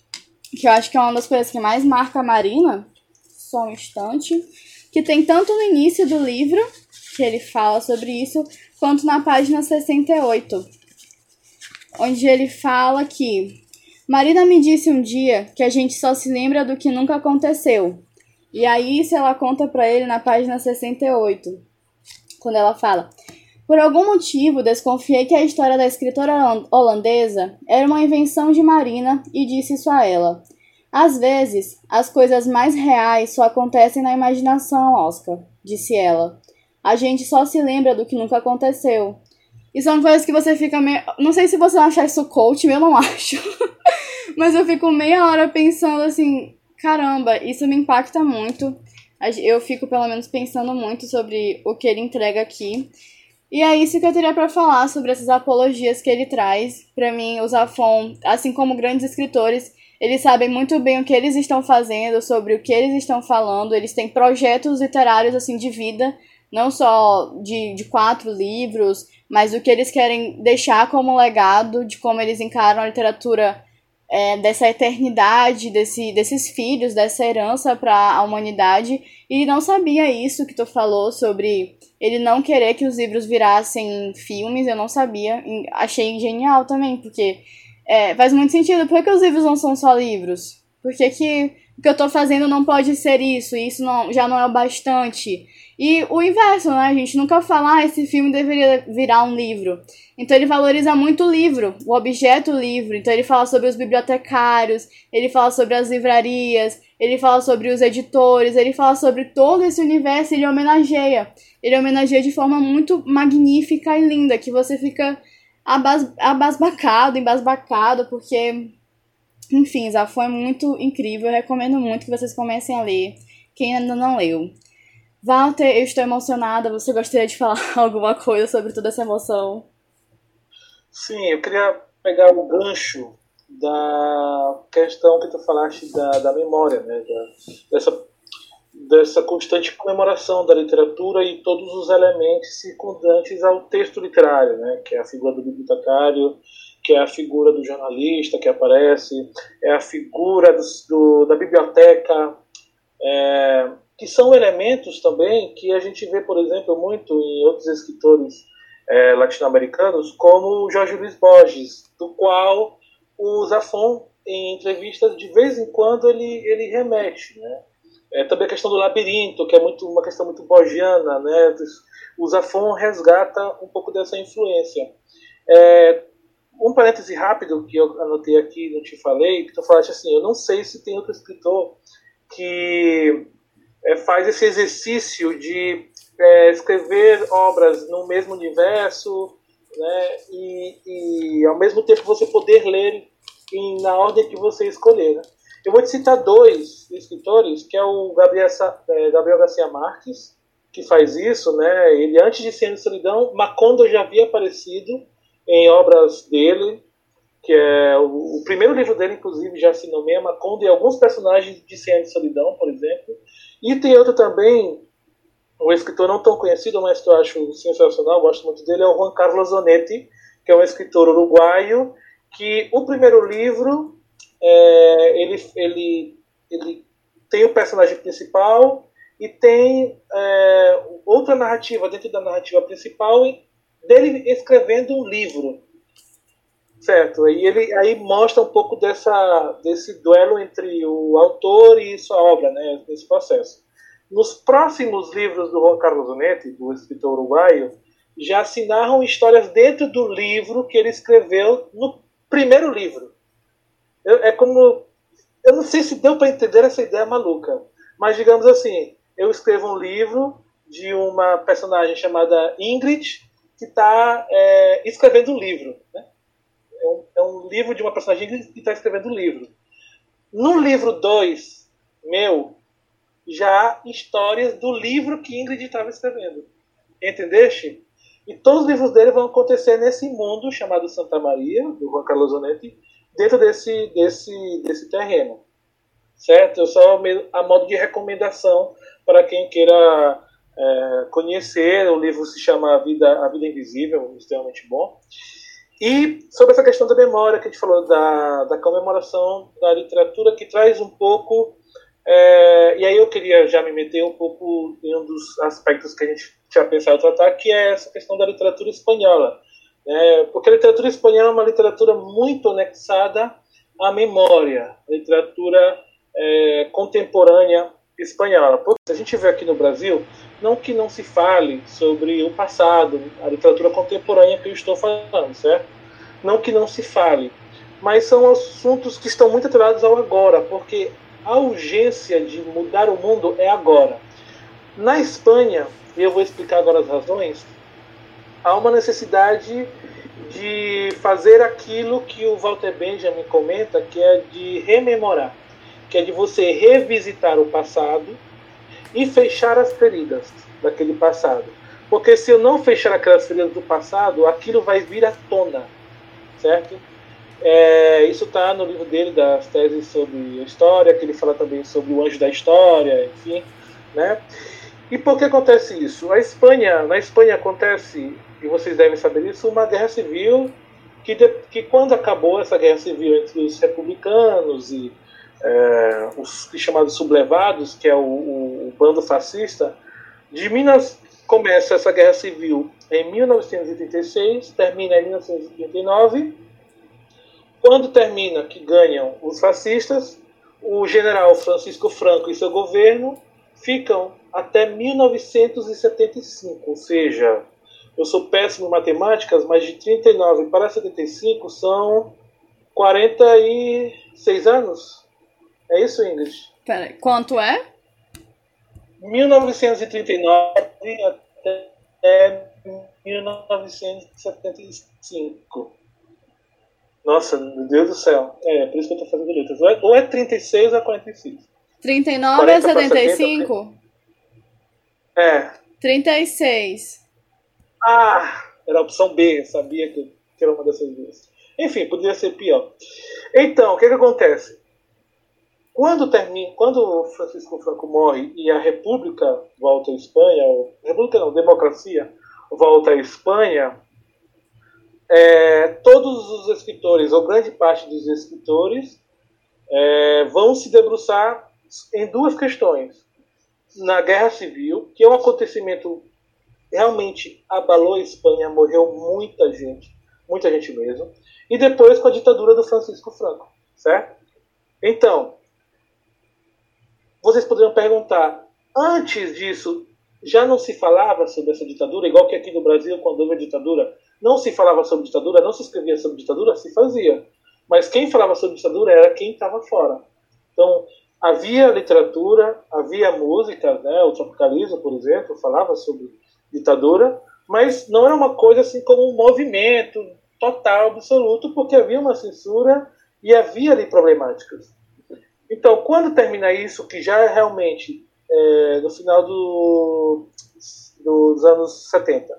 que eu acho que é uma das coisas que mais marca a Marina, só um instante, que tem tanto no início do livro, que ele fala sobre isso, quanto na página 68, onde ele fala que Marina me disse um dia que a gente só se lembra do que nunca aconteceu, e aí isso ela conta para ele na página 68, quando ela fala: Por algum motivo, desconfiei que a história da escritora holandesa era uma invenção de Marina e disse isso a ela. Às vezes, as coisas mais reais só acontecem na imaginação, Oscar, disse ela. A gente só se lembra do que nunca aconteceu. E são coisas que você fica meio. Não sei se você achar isso coach, eu não acho. Mas eu fico meia hora pensando assim: caramba, isso me impacta muito. Eu fico, pelo menos, pensando muito sobre o que ele entrega aqui. E é isso que eu teria para falar sobre essas apologias que ele traz. Para mim, o Zafon, assim como grandes escritores, eles sabem muito bem o que eles estão fazendo, sobre o que eles estão falando. Eles têm projetos literários assim de vida, não só de, de quatro livros, mas o que eles querem deixar como legado, de como eles encaram a literatura é, dessa eternidade, desse, desses filhos, dessa herança para a humanidade. E não sabia isso que tu falou sobre ele não querer que os livros virassem filmes, eu não sabia. Achei genial também, porque é, faz muito sentido. Por que os livros não são só livros? Por que, que o que eu estou fazendo não pode ser isso? Isso não, já não é o bastante. E o inverso, né? A gente nunca fala, ah, esse filme deveria virar um livro. Então ele valoriza muito o livro, o objeto livro. Então ele fala sobre os bibliotecários, ele fala sobre as livrarias, ele fala sobre os editores, ele fala sobre todo esse universo, ele homenageia. Ele homenageia de forma muito magnífica e linda, que você fica abas abasbacado, embasbacado, porque, enfim, Zafo é muito incrível. Eu recomendo muito que vocês comecem a ler, quem ainda não leu. Walter, eu estou emocionada. Você gostaria de falar alguma coisa sobre toda essa emoção? Sim, eu queria pegar o gancho da questão que tu falaste da, da memória, né? Da, dessa, dessa constante comemoração da literatura e todos os elementos circundantes ao texto literário, né? Que é a figura do bibliotecário, que é a figura do jornalista que aparece, é a figura do, do da biblioteca. É, que são elementos também que a gente vê, por exemplo, muito em outros escritores é, latino-americanos, como Jorge Luiz Borges, do qual o Zafon, em entrevistas, de vez em quando ele, ele remete. Né? É, também a questão do labirinto, que é muito, uma questão muito borgiana, né? o Zafon resgata um pouco dessa influência. É, um parêntese rápido que eu anotei aqui, não te falei, que tu falaste assim, eu não sei se tem outro escritor que é, faz esse exercício de é, escrever obras no mesmo universo, né, e, e, ao mesmo tempo você poder ler em, na ordem que você escolher. Né? Eu vou te citar dois escritores, que é o Gabriel, é, Gabriel Garcia Marques, que faz isso, né? Ele antes de de Solidão, Macondo já havia aparecido em obras dele, que é o, o, primeiro livro dele, inclusive, já se nomeia Macondo e alguns personagens de de Solidão, por exemplo. E tem outro também, um escritor não tão conhecido, mas que eu acho sensacional, gosto muito dele, é o Juan Carlos Onetti, que é um escritor uruguaio, que o primeiro livro, é, ele, ele, ele tem o personagem principal e tem é, outra narrativa dentro da narrativa principal dele escrevendo um livro. Certo, e ele aí mostra um pouco dessa, desse duelo entre o autor e sua obra, né, nesse processo. Nos próximos livros do Juan Carlos Onetti, do escritor uruguaio, já se narram histórias dentro do livro que ele escreveu no primeiro livro. Eu, é como. Eu não sei se deu para entender essa ideia maluca, mas digamos assim: eu escrevo um livro de uma personagem chamada Ingrid que está é, escrevendo um livro. Né? É, um, é um livro de uma personagem que está escrevendo um livro. No livro 2, meu, já há histórias do livro que Ingrid estava escrevendo. Entendeste? E todos os livros dele vão acontecer nesse mundo chamado Santa Maria, do Juan Carlos Onetti, dentro desse, desse, desse terreno. Certo? Eu só a modo de recomendação para quem queira é, conhecer. O livro se chama A Vida, a Vida Invisível, extremamente bom. E sobre essa questão da memória que a gente falou, da, da comemoração da literatura, que traz um pouco é, e aí eu queria já me meter um pouco em um dos aspectos que a gente tinha pensado tratar, que é essa questão da literatura espanhola. Né? Porque a literatura espanhola é uma literatura muito anexada à memória, literatura é, contemporânea espanhola. Porque a gente vê aqui no Brasil, não que não se fale sobre o passado, a literatura contemporânea que eu estou falando, certo? Não que não se fale, mas são assuntos que estão muito atrelados ao agora, porque a urgência de mudar o mundo é agora. Na Espanha, e eu vou explicar agora as razões, há uma necessidade de fazer aquilo que o Walter Benjamin comenta, que é de rememorar, que é de você revisitar o passado e fechar as feridas daquele passado. Porque se eu não fechar aquelas feridas do passado, aquilo vai vir à tona, certo? É, isso está no livro dele, das teses sobre a história, que ele fala também sobre o anjo da história, enfim. Né? E por que acontece isso? A Espanha, na Espanha acontece, e vocês devem saber isso, uma guerra civil que, de, que quando acabou essa guerra civil entre os republicanos e é, os chamados sublevados, que é o, o, o bando fascista, de Minas começa essa guerra civil em 1936, termina em 1939 quando termina que ganham os fascistas, o general Francisco Franco e seu governo ficam até 1975, ou seja, eu sou péssimo em matemáticas, mas de 39 para 75 são 46 anos. É isso, Ingrid? Pera, quanto é? 1939 até 1975. Nossa, meu Deus do céu. É, por isso que eu tô fazendo letras. Ou é, ou é 36 ou é 45. 39 é 75? é. 36. Ah, era a opção B, sabia que, que era uma dessas duas. Enfim, poderia ser pior. Então, o que, que acontece? Quando, termina, quando Francisco Franco morre e a República volta à Espanha, ou, República não, democracia volta à Espanha, é, todos os escritores, ou grande parte dos escritores, é, vão se debruçar em duas questões. Na Guerra Civil, que é um acontecimento realmente abalou a Espanha, morreu muita gente, muita gente mesmo, e depois com a ditadura do Francisco Franco, certo? Então, vocês poderiam perguntar, antes disso, já não se falava sobre essa ditadura, igual que aqui no Brasil, quando houve a ditadura, não se falava sobre ditadura, não se escrevia sobre ditadura, se fazia. Mas quem falava sobre ditadura era quem estava fora. Então, havia literatura, havia música, né? o Tropicalismo, por exemplo, falava sobre ditadura, mas não era uma coisa assim como um movimento total, absoluto, porque havia uma censura e havia ali problemáticas. Então, quando termina isso, que já é realmente é, no final do, dos anos 70,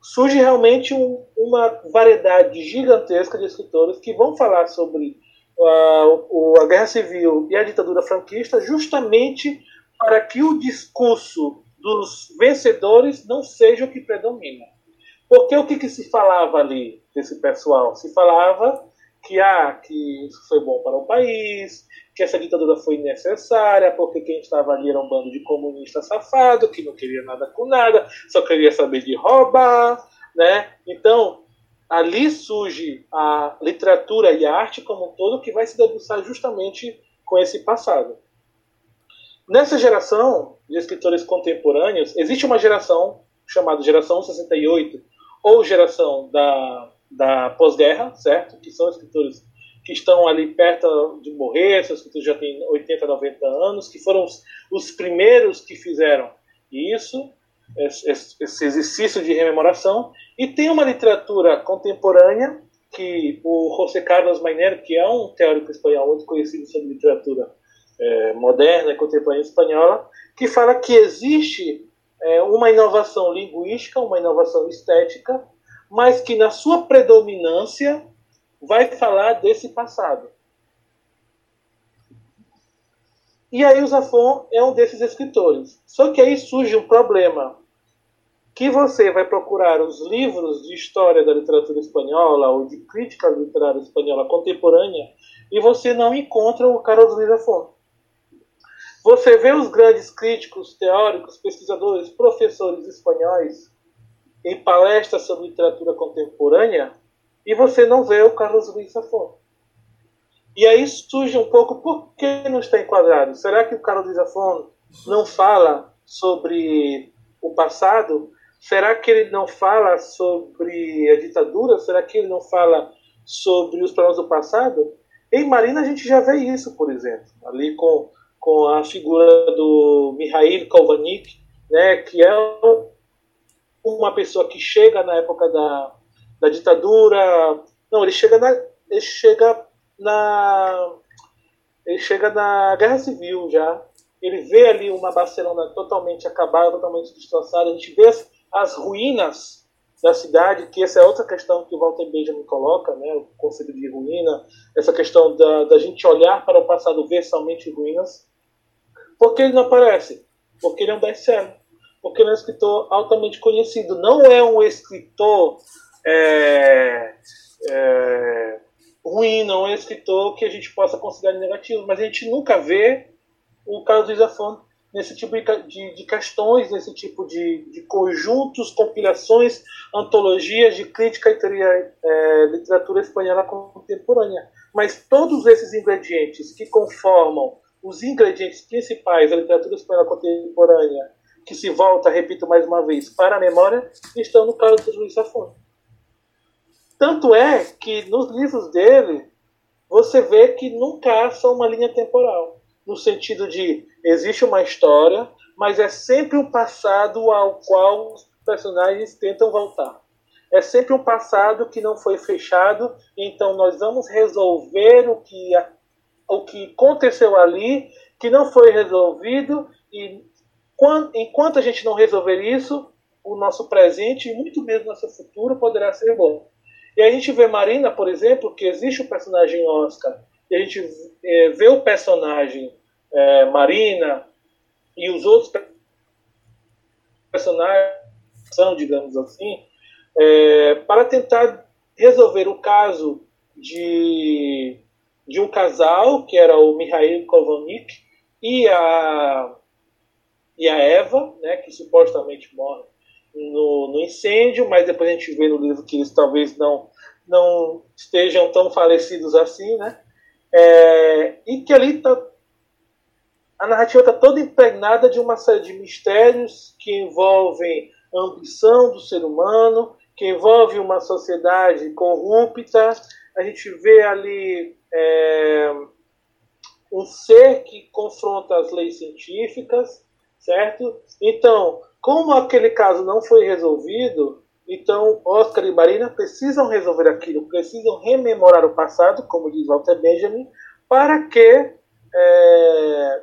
surge realmente um, uma variedade gigantesca de escritores que vão falar sobre uh, a guerra civil e a ditadura franquista justamente para que o discurso dos vencedores não seja o que predomina. Porque o que, que se falava ali desse pessoal? Se falava que, ah, que isso foi bom para o país, que essa ditadura foi necessária, porque quem estava ali era um bando de comunistas safado, que não queria nada com nada, só queria saber de roubar, né? Então, ali surge a literatura e a arte como um todo que vai se debruçar justamente com esse passado. Nessa geração de escritores contemporâneos, existe uma geração chamada geração 68, ou geração da, da pós-guerra, certo? Que são escritores que estão ali perto de morrer, são escritores que já têm 80, 90 anos, que foram os, os primeiros que fizeram isso, esse, esse exercício de rememoração, e tem uma literatura contemporânea que o José Carlos Mainero, que é um teórico espanhol muito conhecido sobre literatura é, moderna e contemporânea espanhola, que fala que existe é, uma inovação linguística, uma inovação estética, mas que na sua predominância vai falar desse passado. E aí o Zafon é um desses escritores. Só que aí surge um problema que você vai procurar os livros de história da literatura espanhola ou de crítica literária espanhola contemporânea e você não encontra o Carlos Luiz Zafón. Você vê os grandes críticos, teóricos, pesquisadores, professores espanhóis em palestras sobre literatura contemporânea e você não vê o Carlos Luiz Zafón. E aí surge um pouco por que não está enquadrado? Será que o Carlos Luiz Zafón não fala sobre o passado? Será que ele não fala sobre a ditadura? Será que ele não fala sobre os problemas do passado? Em Marina a gente já vê isso, por exemplo, ali com, com a figura do Mikhail Kalvanik, né, que é uma pessoa que chega na época da, da ditadura. Não, ele chega na. Ele chega na. Ele chega na Guerra Civil já. Ele vê ali uma Barcelona totalmente acabada, totalmente destroçada. A gente vê as, as ruínas da cidade, que essa é outra questão que o Walter Benjamin coloca, né, o conceito de ruína, essa questão da, da gente olhar para o passado, ver somente ruínas. Por que ele não aparece? Porque ele é um best-seller. Porque ele é um escritor altamente conhecido. Não é um escritor é, é, ruim, não é um escritor que a gente possa considerar negativo, mas a gente nunca vê o Carlos Zafón nesse tipo de, de questões, nesse tipo de, de, conjuntos, compilações, antologias de crítica e teoria, é, literatura espanhola contemporânea. Mas todos esses ingredientes que conformam os ingredientes principais da literatura espanhola contemporânea, que se volta, repito mais uma vez, para a memória, estão no caso de Luiz Safon. Tanto é que nos livros dele, você vê que nunca há só uma linha temporal no sentido de existe uma história, mas é sempre um passado ao qual os personagens tentam voltar. É sempre um passado que não foi fechado, então nós vamos resolver o que, o que aconteceu ali, que não foi resolvido, e enquanto a gente não resolver isso, o nosso presente e muito mesmo nosso futuro poderá ser bom. E a gente vê Marina, por exemplo, que existe o personagem Oscar, e a gente é, vê o personagem é, Marina e os outros personagens, digamos assim, é, para tentar resolver o caso de, de um casal, que era o Mihail Kovanik e a, e a Eva, né, que supostamente morre no, no incêndio, mas depois a gente vê no livro que eles talvez não, não estejam tão falecidos assim, né? É, e que ali está a narrativa está toda impregnada de uma série de mistérios que envolvem a ambição do ser humano, que envolve uma sociedade corrupta. A gente vê ali é, um ser que confronta as leis científicas, certo? Então, como aquele caso não foi resolvido, então Oscar e Marina precisam resolver aquilo, precisam rememorar o passado, como diz Walter Benjamin, para que é,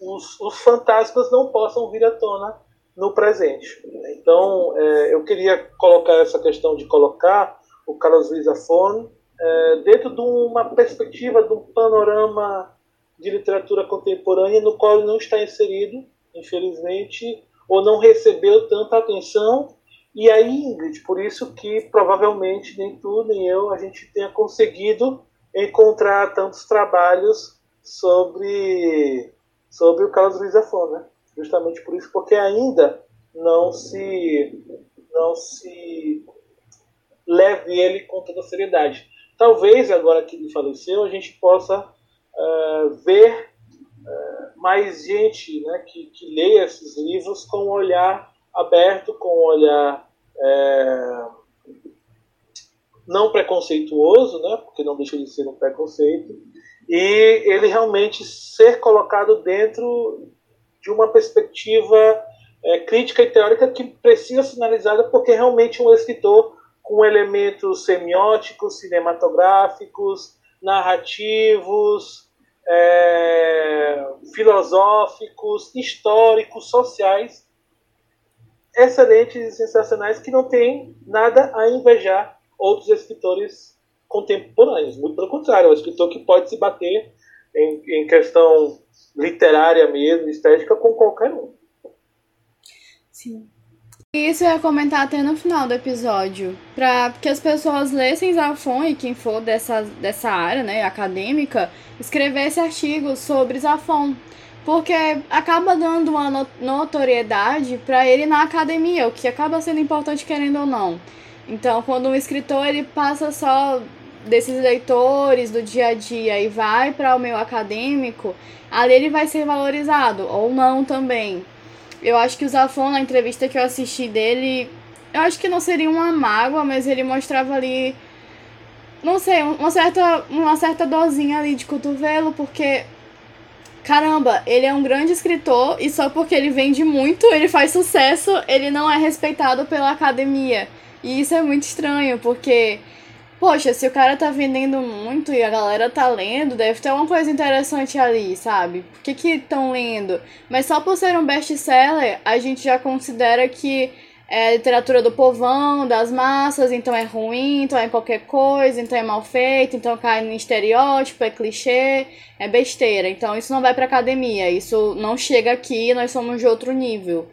os, os fantasmas não possam vir à tona no presente. Então, é, eu queria colocar essa questão de colocar o Carlos Luiz Afon é, dentro de uma perspectiva, de um panorama de literatura contemporânea no qual ele não está inserido, infelizmente, ou não recebeu tanta atenção. E aí, Ingrid, por isso que provavelmente nem tu nem eu a gente tenha conseguido encontrar tantos trabalhos sobre, sobre o Carlos Luiz Afon, né? Justamente por isso, porque ainda não se não se leve ele com toda seriedade. Talvez agora que ele faleceu a gente possa uh, ver mais gente né, que, que leia esses livros com um olhar aberto, com um olhar é, não preconceituoso, né, porque não deixa de ser um preconceito, e ele realmente ser colocado dentro de uma perspectiva é, crítica e teórica que precisa ser analisada porque realmente um escritor com elementos semióticos, cinematográficos, narrativos, é, filosóficos, históricos, sociais, excelentes e sensacionais que não tem nada a invejar outros escritores contemporâneos. Muito pelo contrário, é um escritor que pode se bater em, em questão literária mesmo, estética, com qualquer um. Sim. Isso eu ia comentar até no final do episódio, para que as pessoas lessem Zafon e quem for dessa, dessa área, né, acadêmica, escrevesse artigos sobre Zafon, porque acaba dando uma notoriedade para ele na academia, o que acaba sendo importante querendo ou não. Então, quando um escritor ele passa só desses leitores do dia a dia e vai para o meio acadêmico, ali ele vai ser valorizado ou não também. Eu acho que o Zafon, na entrevista que eu assisti dele, eu acho que não seria uma mágoa, mas ele mostrava ali, não sei, uma certa, uma certa dosinha ali de cotovelo, porque, caramba, ele é um grande escritor e só porque ele vende muito, ele faz sucesso, ele não é respeitado pela academia. E isso é muito estranho, porque Poxa, se o cara tá vendendo muito e a galera tá lendo, deve ter uma coisa interessante ali, sabe? Por que que estão lendo? Mas só por ser um best-seller, a gente já considera que é literatura do povão, das massas, então é ruim, então é qualquer coisa, então é mal feito, então cai no estereótipo, é clichê, é besteira. Então isso não vai pra academia, isso não chega aqui, nós somos de outro nível.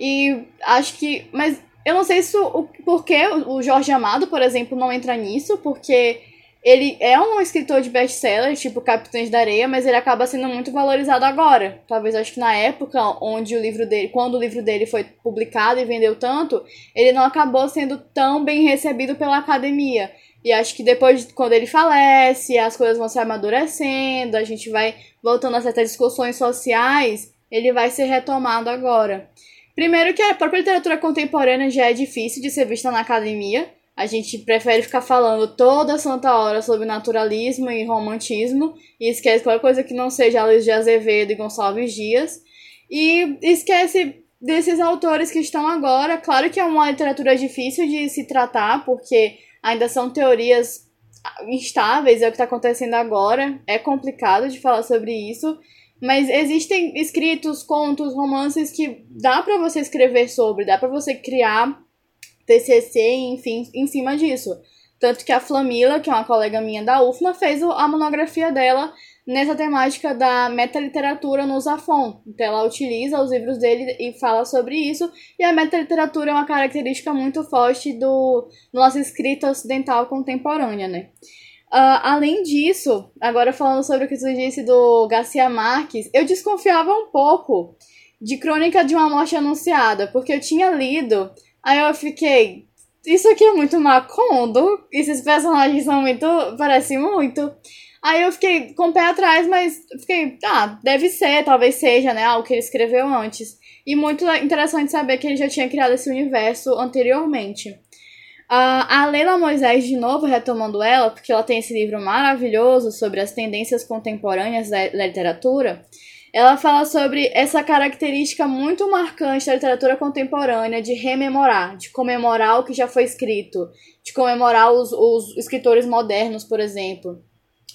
E acho que. Mas eu não sei se o, porque o Jorge Amado, por exemplo, não entra nisso, porque ele é um escritor de best-seller, tipo Capitães da Areia, mas ele acaba sendo muito valorizado agora. Talvez acho que na época onde o livro dele, quando o livro dele foi publicado e vendeu tanto, ele não acabou sendo tão bem recebido pela academia. E acho que depois, quando ele falece, as coisas vão se amadurecendo, a gente vai voltando a certas discussões sociais, ele vai ser retomado agora. Primeiro que a própria literatura contemporânea já é difícil de ser vista na academia. A gente prefere ficar falando toda santa hora sobre naturalismo e romantismo e esquece qualquer coisa que não seja Luiz de Azevedo e Gonçalves Dias. E esquece desses autores que estão agora. Claro que é uma literatura difícil de se tratar, porque ainda são teorias instáveis, é o que está acontecendo agora. É complicado de falar sobre isso. Mas existem escritos, contos, romances que dá para você escrever sobre, dá para você criar TCC, enfim, em cima disso. Tanto que a Flamila, que é uma colega minha da UFMA, fez a monografia dela nessa temática da metaliteratura no Zafon. Então ela utiliza os livros dele e fala sobre isso. E a metaliteratura é uma característica muito forte do, nossa escrita ocidental contemporânea, né? Uh, além disso, agora falando sobre o que tu disse do Garcia Marques, eu desconfiava um pouco de Crônica de uma Morte Anunciada, porque eu tinha lido, aí eu fiquei, isso aqui é muito Macondo, esses personagens são muito, parecem muito. Aí eu fiquei com o pé atrás, mas fiquei, ah, deve ser, talvez seja, né, algo que ele escreveu antes. E muito interessante saber que ele já tinha criado esse universo anteriormente. Uh, a Leila Moisés, de novo retomando ela, porque ela tem esse livro maravilhoso sobre as tendências contemporâneas da, literatura, ela fala sobre essa característica muito marcante da literatura contemporânea de rememorar, de comemorar o que já foi escrito, de comemorar os, os escritores modernos, por exemplo.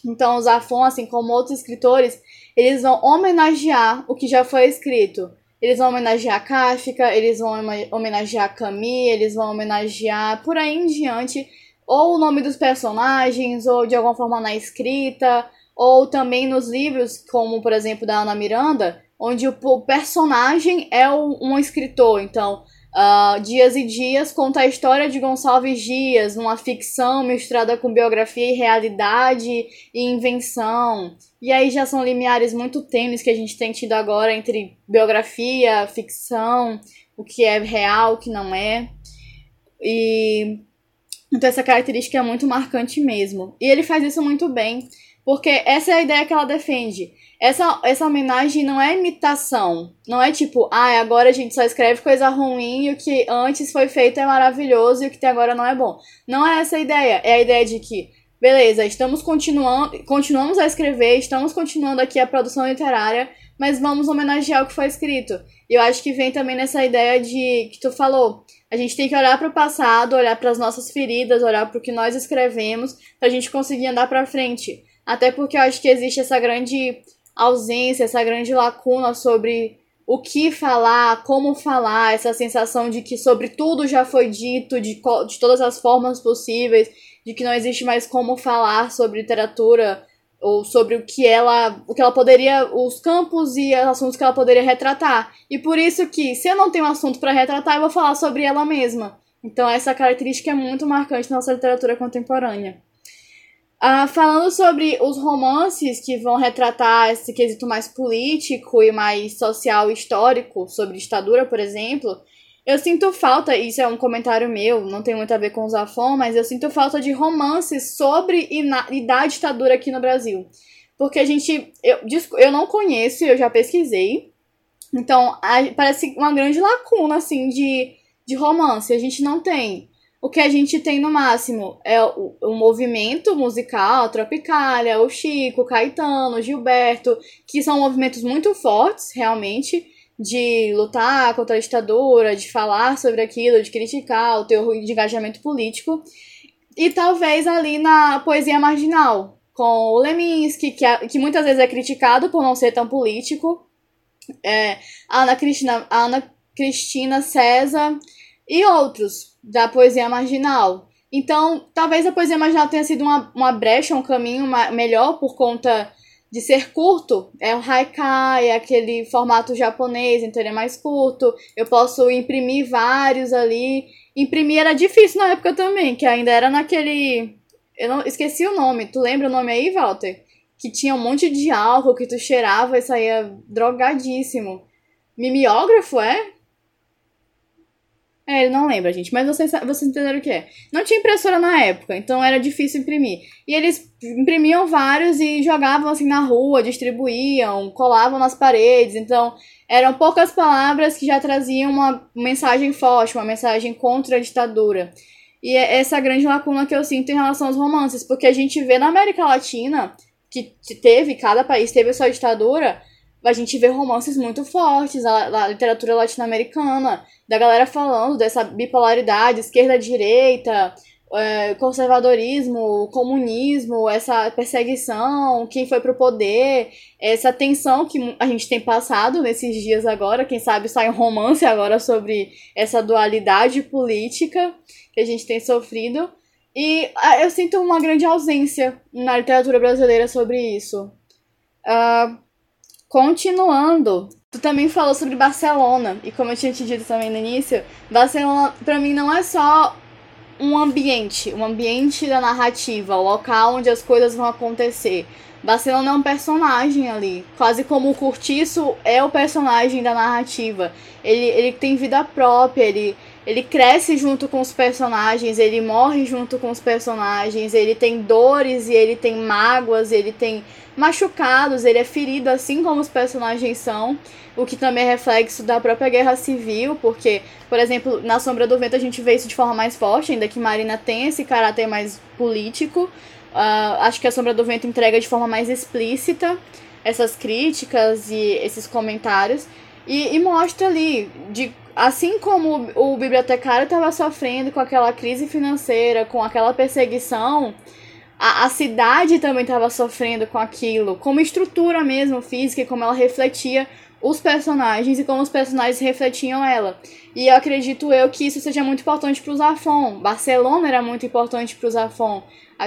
Então, os Afon, assim como outros escritores, eles vão homenagear o que já foi escrito. Eles vão homenagear Kafka, eles vão homenagear Camus, eles vão homenagear por aí em diante, ou o nome dos personagens, ou de alguma forma na escrita, ou também nos livros, como por exemplo da Ana Miranda, onde o personagem é um escritor. Então, Uh, Dias e Dias conta a história de Gonçalves Dias, uma ficção misturada com biografia e realidade e invenção. E aí já são limiares muito tênues que a gente tem tido agora entre biografia, ficção, o que é real, o que não é. E então essa característica é muito marcante mesmo. E ele faz isso muito bem, porque essa é a ideia que ela defende essa, essa homenagem não é imitação. Não é tipo, ah, agora a gente só escreve coisa ruim e o que antes foi feito é maravilhoso e o que tem agora não é bom. Não é essa a ideia. É a ideia de que, beleza, estamos continuando, continuamos a escrever, estamos continuando aqui a produção literária, mas vamos homenagear o que foi escrito. E eu acho que vem também nessa ideia de que tu falou. A gente tem que olhar para o passado, olhar para as nossas feridas, olhar para o que nós escrevemos, para a gente conseguir andar para frente. Até porque eu acho que existe essa grande ausência, essa grande lacuna sobre o que falar, como falar, essa sensação de que sobre tudo já foi dito, de, de todas as formas possíveis, de que não existe mais como falar sobre literatura ou sobre o que ela, o que ela poderia, os campos e os assuntos que ela poderia retratar. E por isso que, se eu não tenho um assunto para retratar, eu vou falar sobre ela mesma. Então essa característica é muito marcante na nossa literatura contemporânea. Uh, falando sobre os romances que vão retratar esse quesito mais político e mais social histórico, sobre ditadura, por exemplo, eu sinto falta, isso é um comentário meu, não tem muito a ver com o Zafon, mas eu sinto falta de romances sobre e da ditadura aqui no Brasil. Porque a gente. Eu, eu não conheço, eu já pesquisei. Então, a, parece uma grande lacuna, assim, de, de romance. A gente não tem. O que a gente tem no máximo é o, o movimento musical, a Tropicália, o Chico, o Caetano, o Gilberto, que são movimentos muito fortes, realmente, de lutar contra a ditadura, de falar sobre aquilo, de criticar o teu engajamento político. E talvez ali na poesia marginal, com o Leminski, que, é, que muitas vezes é criticado por não ser tão político, é, Ana Cristina, Ana Cristina César e outros da poesia marginal. Então, talvez a poesia marginal tenha sido uma, uma brecha, um caminho melhor por conta de ser curto. É o haikai, é aquele formato japonês, então ele é mais curto. Eu posso imprimir vários ali. Imprimir era difícil na época também, que ainda era naquele. Eu não esqueci o nome. Tu lembra o nome aí, Walter? Que tinha um monte de álcool que tu cheirava e saía drogadíssimo. Mimeógrafo, é? É, ele não lembra, gente, mas vocês, vocês entenderam o que é. Não tinha impressora na época, então era difícil imprimir. E eles imprimiam vários e jogavam assim na rua, distribuíam, colavam nas paredes. Então, eram poucas palavras que já traziam uma mensagem forte, uma mensagem contra a ditadura. E é essa grande lacuna que eu sinto em relação aos romances, porque a gente vê na América Latina, que teve, cada país teve a sua ditadura, a gente vê romances muito fortes, a, a literatura latino-americana, da galera falando dessa bipolaridade, esquerda-direita, é, conservadorismo, comunismo, essa perseguição, quem foi pro poder, essa tensão que a gente tem passado nesses dias agora, quem sabe sai um romance agora sobre essa dualidade política que a gente tem sofrido. E eu sinto uma grande ausência na literatura brasileira sobre isso. Uh, Continuando, tu também falou sobre Barcelona, e como eu tinha te dito também no início, Barcelona para mim não é só um ambiente, um ambiente da narrativa, o local onde as coisas vão acontecer. Barcelona é um personagem ali, quase como o Curtiço é o personagem da narrativa. Ele, ele tem vida própria, ele, ele cresce junto com os personagens, ele morre junto com os personagens, ele tem dores e ele tem mágoas, ele tem machucados, ele é ferido assim como os personagens são, o que também é reflexo da própria guerra civil, porque, por exemplo, na Sombra do Vento a gente vê isso de forma mais forte, ainda que Marina tem esse caráter mais político. Uh, acho que a Sombra do Vento entrega de forma mais explícita essas críticas e esses comentários. E, e mostra ali, de, assim como o bibliotecário estava sofrendo com aquela crise financeira, com aquela perseguição, a, a cidade também estava sofrendo com aquilo, como estrutura mesmo física e como ela refletia os personagens e como os personagens refletiam ela. E eu acredito eu que isso seja muito importante para o Zafon. Barcelona era muito importante para o Zafon.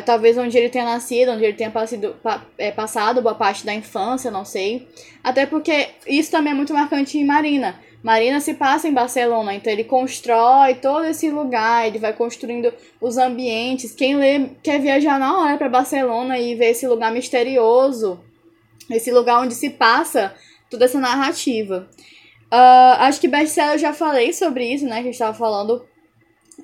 Talvez onde ele tenha nascido, onde ele tenha passado, é, passado boa parte da infância, não sei. Até porque isso também é muito marcante em Marina. Marina se passa em Barcelona, então ele constrói todo esse lugar, ele vai construindo os ambientes. Quem lê quer viajar na hora para Barcelona e ver esse lugar misterioso, esse lugar onde se passa toda essa narrativa. Uh, acho que best-seller eu já falei sobre isso, né? Que a gente tava falando.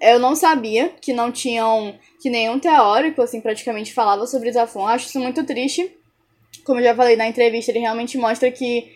Eu não sabia que não tinham. que nenhum teórico, assim, praticamente falava sobre Zafon. Acho isso muito triste. Como eu já falei na entrevista, ele realmente mostra que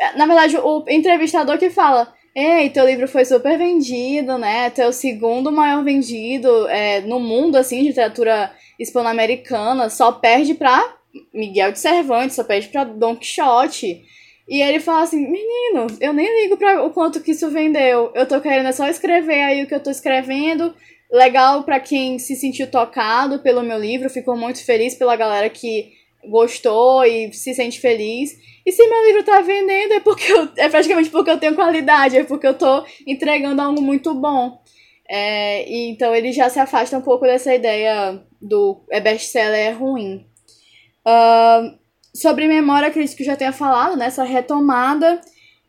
é, na verdade, o entrevistador que fala. Ei, teu livro foi super vendido, né? Teu segundo maior vendido é, no mundo, assim, de literatura hispano-americana. Só perde pra Miguel de Cervantes, só perde pra Don Quixote. E ele fala assim, menino, eu nem ligo para o quanto que isso vendeu. Eu tô querendo é só escrever aí o que eu tô escrevendo. Legal para quem se sentiu tocado pelo meu livro. Fico muito feliz pela galera que gostou e se sente feliz. E se meu livro tá vendendo é porque eu, é praticamente porque eu tenho qualidade, é porque eu tô entregando algo muito bom. É, e então ele já se afasta um pouco dessa ideia do é best-seller é ruim. Uh, sobre memória, acredito que eu já tenha falado, nessa né, retomada.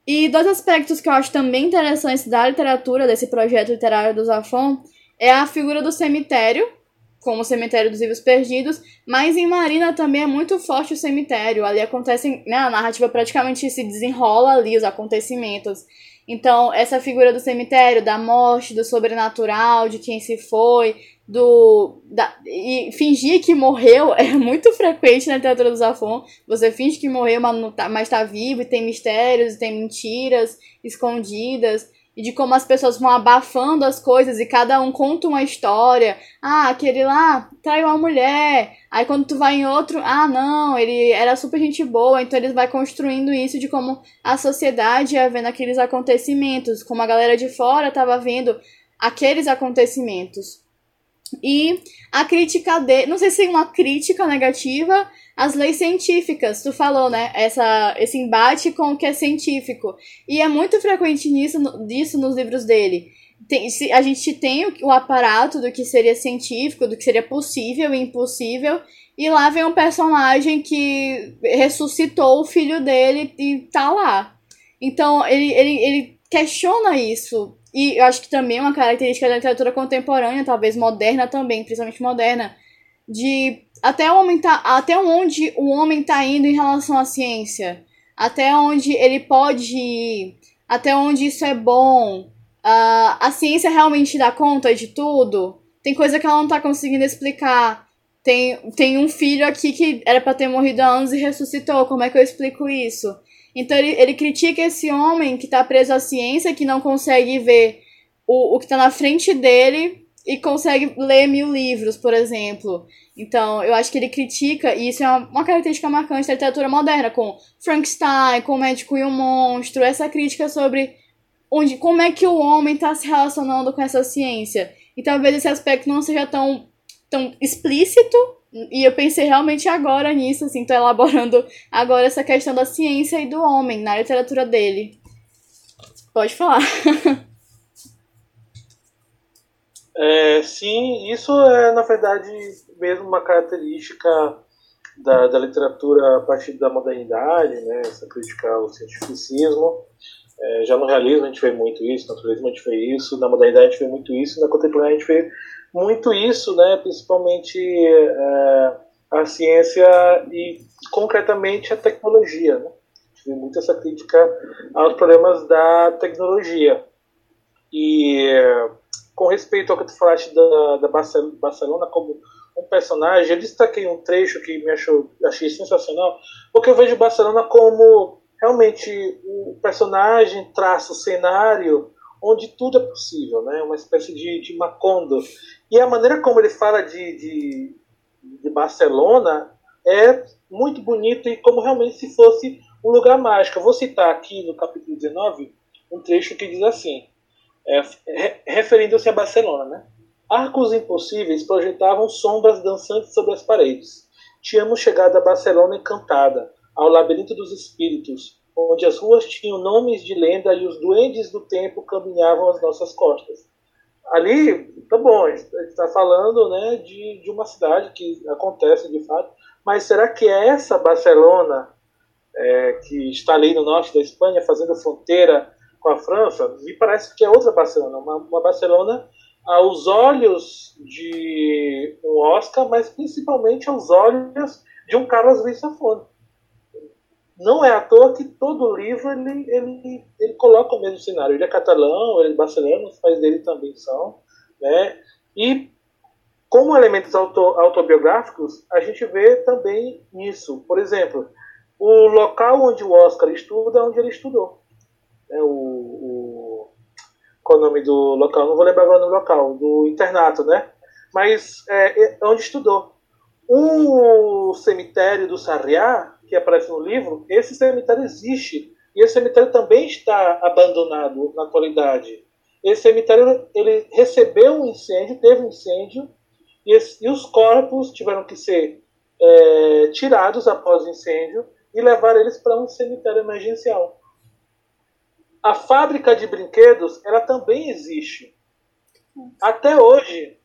E dois aspectos que eu acho também interessantes da literatura, desse projeto literário do Zafon, é a figura do cemitério, como o Cemitério dos Livros Perdidos, mas em Marina também é muito forte o cemitério. Ali acontecem, né, a narrativa praticamente se desenrola ali, os acontecimentos. Então, essa figura do cemitério, da morte, do sobrenatural, de quem se foi, do. Da, e fingir que morreu é muito frequente na literatura do Zafon. Você finge que morreu, mas, tá, mas tá vivo, e tem mistérios, e tem mentiras escondidas e de como as pessoas vão abafando as coisas e cada um conta uma história. Ah, aquele lá traiu uma mulher. Aí quando tu vai em outro, ah, não, ele era super gente boa. Então ele vai construindo isso de como a sociedade ia vendo aqueles acontecimentos, como a galera de fora estava vendo aqueles acontecimentos. E a crítica de, não sei se é uma crítica negativa às leis científicas. Tu falou, né? Essa, esse embate com o que é científico. E é muito frequente nisso, disso nos livros dele. Tem, se, a gente tem o, o aparato do que seria científico, do que seria possível e impossível, e lá vem um personagem que ressuscitou o filho dele e tá lá. Então ele, ele, ele questiona isso e eu acho que também é uma característica da literatura contemporânea, talvez moderna também, principalmente moderna, de até, o homem tá, até onde o homem está indo em relação à ciência, até onde ele pode ir, até onde isso é bom. Uh, a ciência realmente dá conta de tudo? Tem coisa que ela não está conseguindo explicar. Tem, tem um filho aqui que era para ter morrido há anos e ressuscitou. Como é que eu explico isso? Então ele, ele critica esse homem que está preso à ciência, que não consegue ver o, o que está na frente dele e consegue ler mil livros, por exemplo. Então, eu acho que ele critica, e isso é uma, uma característica marcante da literatura moderna, com Frankenstein, com o médico e o monstro, essa crítica sobre onde, como é que o homem está se relacionando com essa ciência. E talvez esse aspecto não seja tão, tão explícito, e eu pensei realmente agora nisso, assim, tô elaborando agora essa questão da ciência e do homem na literatura dele. Pode falar. é, sim, isso é, na verdade, mesmo uma característica da, da literatura a partir da modernidade, né, essa crítica ao cientificismo. É, já no realismo a gente vê muito isso, no naturalismo a gente vê isso, na modernidade a gente vê muito isso, na contemporânea a gente vê muito isso, né, principalmente é, a ciência e concretamente a tecnologia. Né? Vê muito essa crítica aos problemas da tecnologia. E com respeito ao que tu falaste da, da Barcelona como um personagem, eu destaquei um trecho que me achou, achei sensacional, porque eu vejo Barcelona como realmente o personagem traça o cenário onde tudo é possível, né? Uma espécie de, de Macondo. E a maneira como ele fala de, de, de Barcelona é muito bonito e como realmente se fosse um lugar mágico. Eu vou citar aqui no capítulo 19 um trecho que diz assim, é, referindo-se a Barcelona, né? Arcos impossíveis projetavam sombras dançantes sobre as paredes. Tínhamos chegado a Barcelona encantada, ao labirinto dos espíritos, onde as ruas tinham nomes de lenda e os duendes do tempo caminhavam às nossas costas. Ali, tá bom, a gente está falando né, de, de uma cidade que acontece de fato, mas será que é essa Barcelona é, que está ali no norte da Espanha, fazendo fronteira com a França? Me parece que é outra Barcelona, uma, uma Barcelona aos olhos de um Oscar, mas principalmente aos olhos de um Carlos Luiz Safon. Não é à toa que todo livro ele, ele, ele coloca o mesmo cenário. Ele é catalão, ele é barcelona, os pais dele também são. Né? E como elementos auto, autobiográficos, a gente vê também isso. Por exemplo, o local onde o Oscar estuda é onde ele estudou. É o, o, qual é o nome do local? Não vou lembrar agora o local, do internato, né? Mas é, é onde estudou. O cemitério do Sarriá, que aparece no livro, esse cemitério existe. E esse cemitério também está abandonado na atualidade. Esse cemitério ele recebeu um incêndio, teve um incêndio, e, esse, e os corpos tiveram que ser é, tirados após o incêndio e levar eles para um cemitério emergencial. A fábrica de brinquedos ela também existe. Até hoje,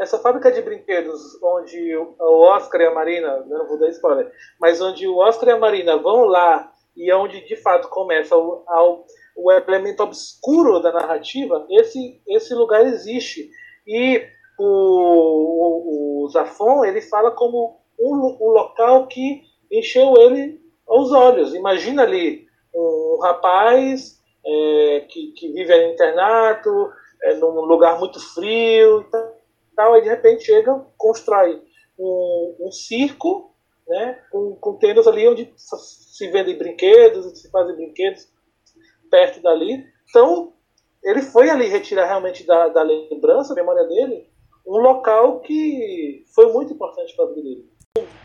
essa fábrica de brinquedos, onde o Oscar e a Marina, não vou dar spoiler, mas onde o Oscar e a Marina vão lá e é onde de fato começa o, ao, o elemento obscuro da narrativa, esse, esse lugar existe. E o, o, o Zafon ele fala como um, um local que encheu ele aos olhos. Imagina ali um rapaz é, que, que vive no internato, é, num lugar muito frio e tal tal, aí de repente chega, constrói um, um circo, né, com, com tendas ali onde se vendem brinquedos, se fazem brinquedos perto dali. Então, ele foi ali retirar realmente da, da lembrança, da memória dele, um local que foi muito importante para a vida dele.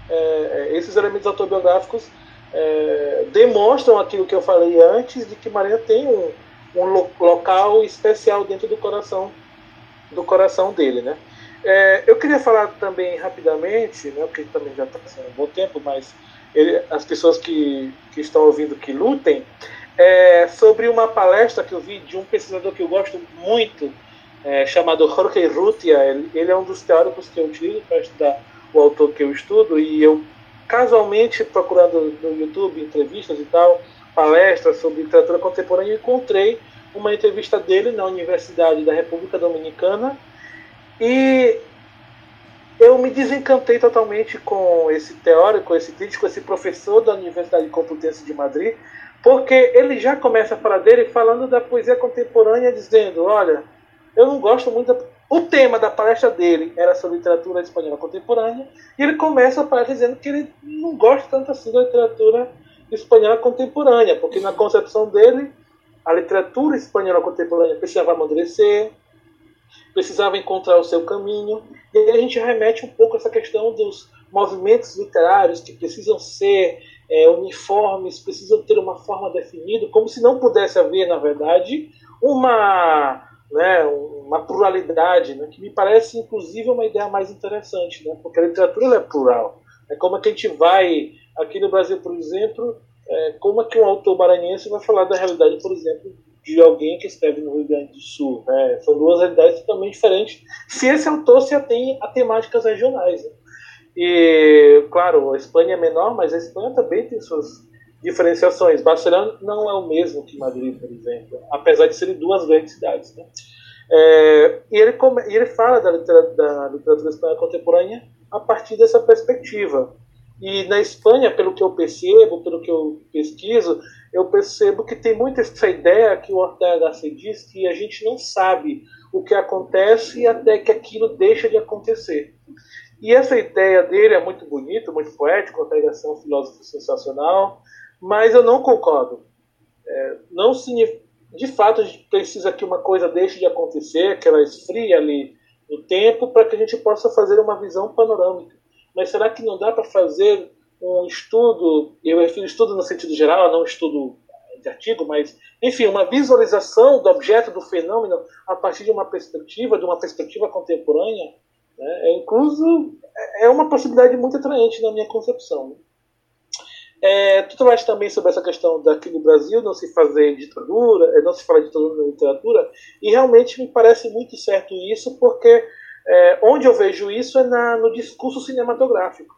É, é, esses elementos autobiográficos é, demonstram aquilo que eu falei antes, de que Maria tem um, um lo local especial dentro do coração do coração dele, né? É, eu queria falar também rapidamente, né, porque também já está passando um bom tempo, mas ele, as pessoas que, que estão ouvindo que lutem, é, sobre uma palestra que eu vi de um pesquisador que eu gosto muito, é, chamado Jorge Rutia. Ele, ele, é um dos teóricos que eu utilizo para estudar o autor que eu estudo, e eu, casualmente, procurando no YouTube entrevistas e tal, palestras sobre literatura contemporânea, encontrei uma entrevista dele na Universidade da República Dominicana e eu me desencantei totalmente com esse teórico, esse crítico, esse professor da Universidade Complutense de Madrid, porque ele já começa a falar dele falando da poesia contemporânea, dizendo: olha, eu não gosto muito. Da... O tema da palestra dele era sobre literatura espanhola contemporânea, e ele começa a palestra dizendo que ele não gosta tanto assim da literatura espanhola contemporânea, porque na concepção dele, a literatura espanhola contemporânea precisava amadurecer, precisava encontrar o seu caminho. E aí a gente remete um pouco a essa questão dos movimentos literários que precisam ser é, uniformes, precisam ter uma forma definida, como se não pudesse haver, na verdade, uma, né, uma pluralidade, né, que me parece, inclusive, uma ideia mais interessante, né, porque a literatura é plural. É como é que a gente vai, aqui no Brasil, por exemplo, é, como é que um autor maranhense vai falar da realidade, por exemplo, de alguém que escreve no Rio Grande do Sul. Né? São duas realidades totalmente diferentes, se esse autor se atém a temáticas regionais. Né? E, claro, a Espanha é menor, mas a Espanha também tem suas diferenciações. Barcelona não é o mesmo que Madrid, por exemplo, apesar de serem duas grandes cidades. Né? É, e ele, come, ele fala da literatura, da literatura espanhola contemporânea a partir dessa perspectiva. E na Espanha, pelo que eu percebo, pelo que eu pesquiso, eu percebo que tem muito essa ideia que o Ortega Gasset diz que a gente não sabe o que acontece até que aquilo deixa de acontecer. E essa ideia dele é muito bonita, muito poética, Ortega é um filósofo sensacional, mas eu não concordo. É, não de fato a gente precisa que uma coisa deixe de acontecer, que ela esfrie ali no tempo, para que a gente possa fazer uma visão panorâmica mas será que não dá para fazer um estudo, eu refiro estudo no sentido geral, não estudo de artigo, mas, enfim, uma visualização do objeto, do fenômeno, a partir de uma perspectiva, de uma perspectiva contemporânea, né? é incluso, é uma possibilidade muito atraente na minha concepção. Né? É, tu falaste também sobre essa questão daqui no Brasil não se fazer ditadura, é, não se falar ditadura na literatura, e realmente me parece muito certo isso, porque é, onde eu vejo isso é na, no discurso cinematográfico.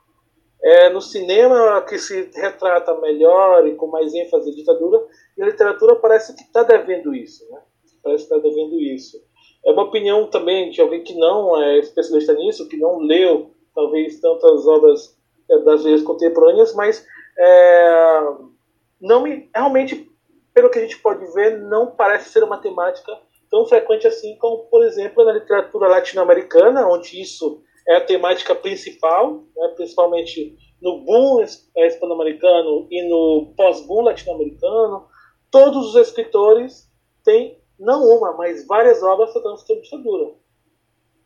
É no cinema que se retrata melhor e com mais ênfase a ditadura, e a literatura parece que está devendo isso. Né? Parece que está devendo isso. É uma opinião também de alguém que não é especialista nisso, que não leu talvez tantas obras é, brasileiras contemporâneas, mas é, não me, realmente, pelo que a gente pode ver, não parece ser uma temática tão frequente assim como, por exemplo, na literatura latino-americana, onde isso é a temática principal, né, principalmente no boom hispano-americano e no pós-boom latino-americano. Todos os escritores têm não uma, mas várias obras tratando sobre ditadura.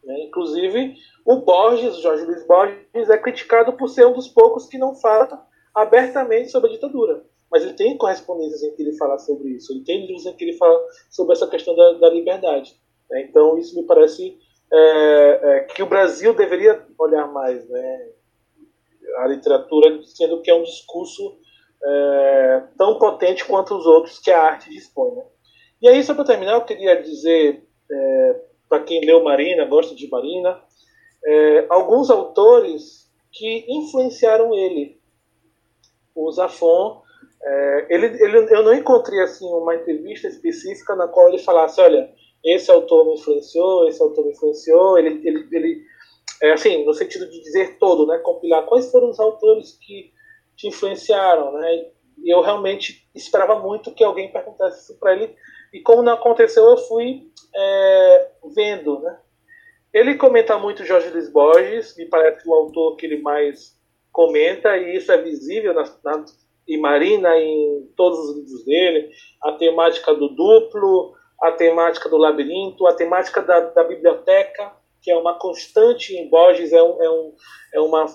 Né? Inclusive, o Borges, Jorge Luiz Borges, é criticado por ser um dos poucos que não fala abertamente sobre a ditadura. Mas ele tem correspondências em que ele fala sobre isso, ele tem livros em que ele fala sobre essa questão da, da liberdade. Né? Então, isso me parece é, é, que o Brasil deveria olhar mais né? a literatura, sendo que é um discurso é, tão potente quanto os outros que a arte dispõe. Né? E aí, só para terminar, eu queria dizer, é, para quem leu Marina, gosta de Marina, é, alguns autores que influenciaram ele o Zafon, é, ele, ele, eu não encontrei assim uma entrevista específica na qual ele falasse, olha, esse autor me influenciou, esse autor me influenciou, ele, ele, ele é, assim, no sentido de dizer todo, né, compilar quais foram os autores que te influenciaram, né, e eu realmente esperava muito que alguém perguntasse isso para ele, e como não aconteceu, eu fui é, vendo, né. Ele comenta muito Jorge Luiz Borges, me parece o autor que ele mais comenta, e isso é visível na, na, em Marina, em todos os livros dele, a temática do duplo, a temática do labirinto, a temática da, da biblioteca, que é uma constante em Borges, é, um, é, um, é uma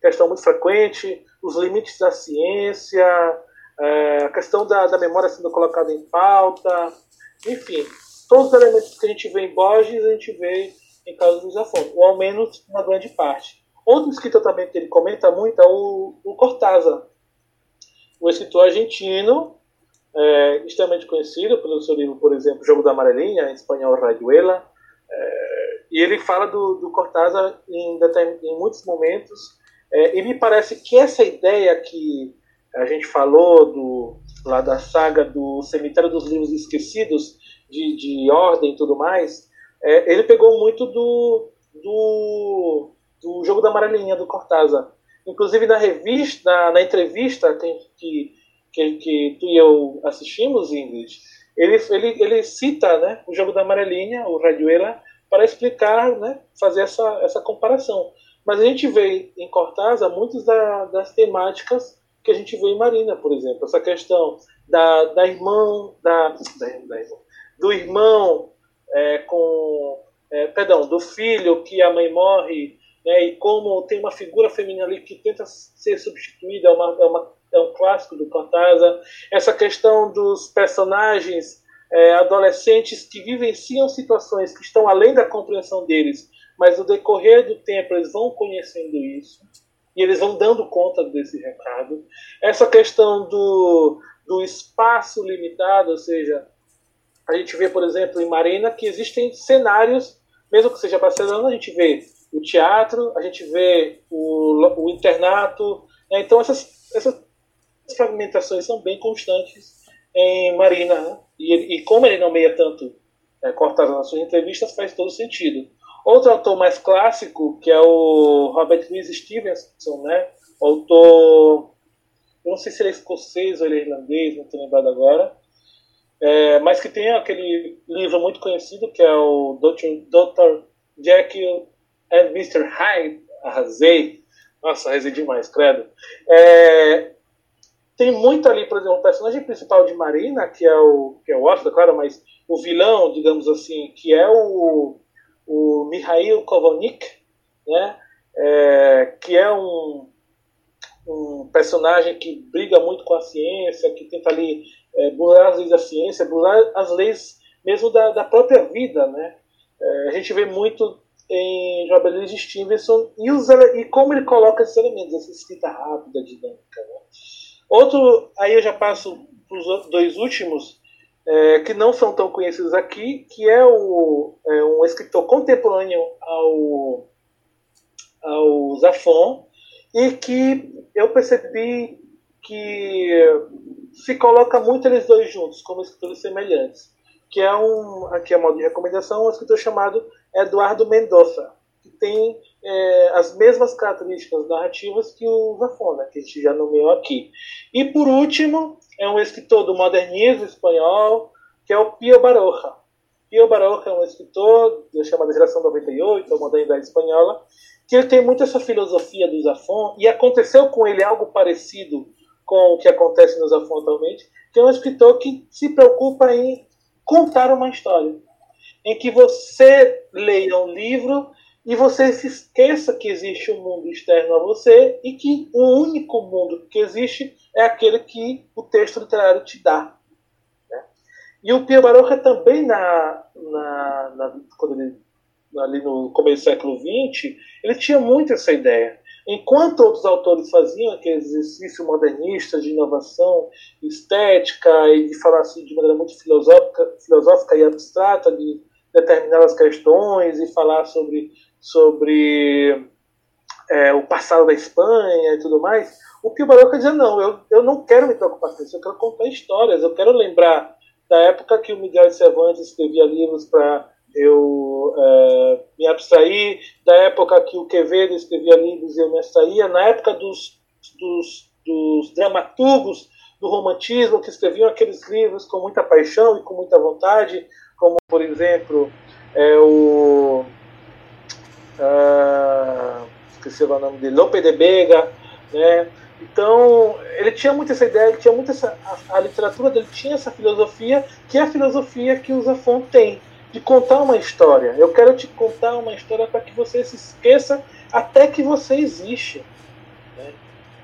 questão muito frequente, os limites da ciência, é, a questão da, da memória sendo colocada em pauta, enfim, todos os elementos que a gente vê em Borges, a gente vê em Carlos Luiz Afonso, ou ao menos uma grande parte. Outro escritor também que ele comenta muito é o, o Cortázar, o escritor argentino, é, extremamente conhecido pelo seu livro, por exemplo, Jogo da Amarelinha, em espanhol Rayuela, é, e ele fala do, do Cortázar em, em muitos momentos, é, e me parece que essa ideia que a gente falou do, lá da saga do Cemitério dos Livros Esquecidos, de, de ordem e tudo mais, é, ele pegou muito do, do do Jogo da Amarelinha, do Cortázar. Inclusive na revista, na, na entrevista que, que, que, tu e eu assistimos, Ingrid, ele, ele, ele cita né, o Jogo da Amarelinha, o Radioela, para explicar, né, fazer essa, essa comparação. Mas a gente vê em Cortázar muitas da, das temáticas que a gente vê em Marina, por exemplo. Essa questão da, da irmã, da, da, do irmão é, com. É, perdão, do filho que a mãe morre né, e como tem uma figura feminina ali que tenta ser substituída, é, uma, é, uma, é um clássico do Cortázar. Essa questão dos personagens é, adolescentes que vivenciam situações que estão além da compreensão deles, mas no decorrer do tempo eles vão conhecendo isso e eles vão dando conta desse recado. Essa questão do, do espaço limitado, ou seja, a gente vê, por exemplo, em Marina que existem cenários, mesmo que seja Barcelona, a gente vê o teatro, a gente vê o, o internato. Né? Então, essas, essas fragmentações são bem constantes em Marina. Né? E, e, como ele nomeia tanto é, Cortázar nas suas entrevistas, faz todo sentido. Outro autor mais clássico, que é o Robert Louis Stevenson, né? autor, eu não sei se ele é escocês ou ele é irlandês, não estou lembrado agora, é, mas que tem aquele livro muito conhecido que é o Dr. Dr. Jekyll é Mr. Hyde, arrasei. Nossa, arrasei demais, credo. É, tem muito ali, por exemplo, o personagem principal de Marina, que é o, que é o Oscar, claro, mas o vilão, digamos assim, que é o, o Mikhail Kovonik, né? É, que é um, um personagem que briga muito com a ciência, que tenta ali é, burlar as leis da ciência, burlar as leis mesmo da, da própria vida, né? É, a gente vê muito em Robert de Stevenson e, os, e como ele coloca esses elementos, essa escrita rápida, dinâmica. Né? Outro, aí eu já passo para os dois últimos, é, que não são tão conhecidos aqui, que é, o, é um escritor contemporâneo ao, ao Zafon, e que eu percebi que se coloca muito eles dois juntos, como escritores semelhantes, que é um, aqui é modo de recomendação, um escritor chamado Eduardo Mendonça, que tem é, as mesmas características narrativas que o Zafona, que a gente já nomeou aqui. E por último, é um escritor do modernismo espanhol, que é o Pio Baroja. Pio Baroja é um escritor da chamada geração 98, a modernidade espanhola, que ele tem muito essa filosofia do Zafon, e aconteceu com ele algo parecido com o que acontece no Zafon atualmente, que é um escritor que se preocupa em contar uma história, em que você leia um livro e você se esqueça que existe um mundo externo a você e que o único mundo que existe é aquele que o texto literário te dá. Né? E o Pio Baroja também, na, na, na, quando ele ali no começo do século XX, ele tinha muito essa ideia. Enquanto outros autores faziam aquele exercício modernista de inovação estética e de falar assim, de maneira muito filosófica, filosófica e abstrata de determinadas questões e falar sobre, sobre é, o passado da Espanha e tudo mais, o Pio Baroca dizia, não, eu, eu não quero me preocupar com isso, eu quero contar histórias, eu quero lembrar da época que o Miguel de Cervantes escrevia livros para eu é, me abstrair, da época que o Quevedo escrevia livros eu me abstraía, na época dos, dos, dos dramaturgos do romantismo que escreviam aqueles livros com muita paixão e com muita vontade, como por exemplo é, o uh, esqueci o nome dele, Lope de Vega, né? Então, ele tinha muito essa ideia, ele tinha muito essa. A, a, literatura dele tinha essa filosofia, que é a filosofia que o Zafon tem de contar uma história. Eu quero te contar uma história para que você se esqueça até que você existe. Né?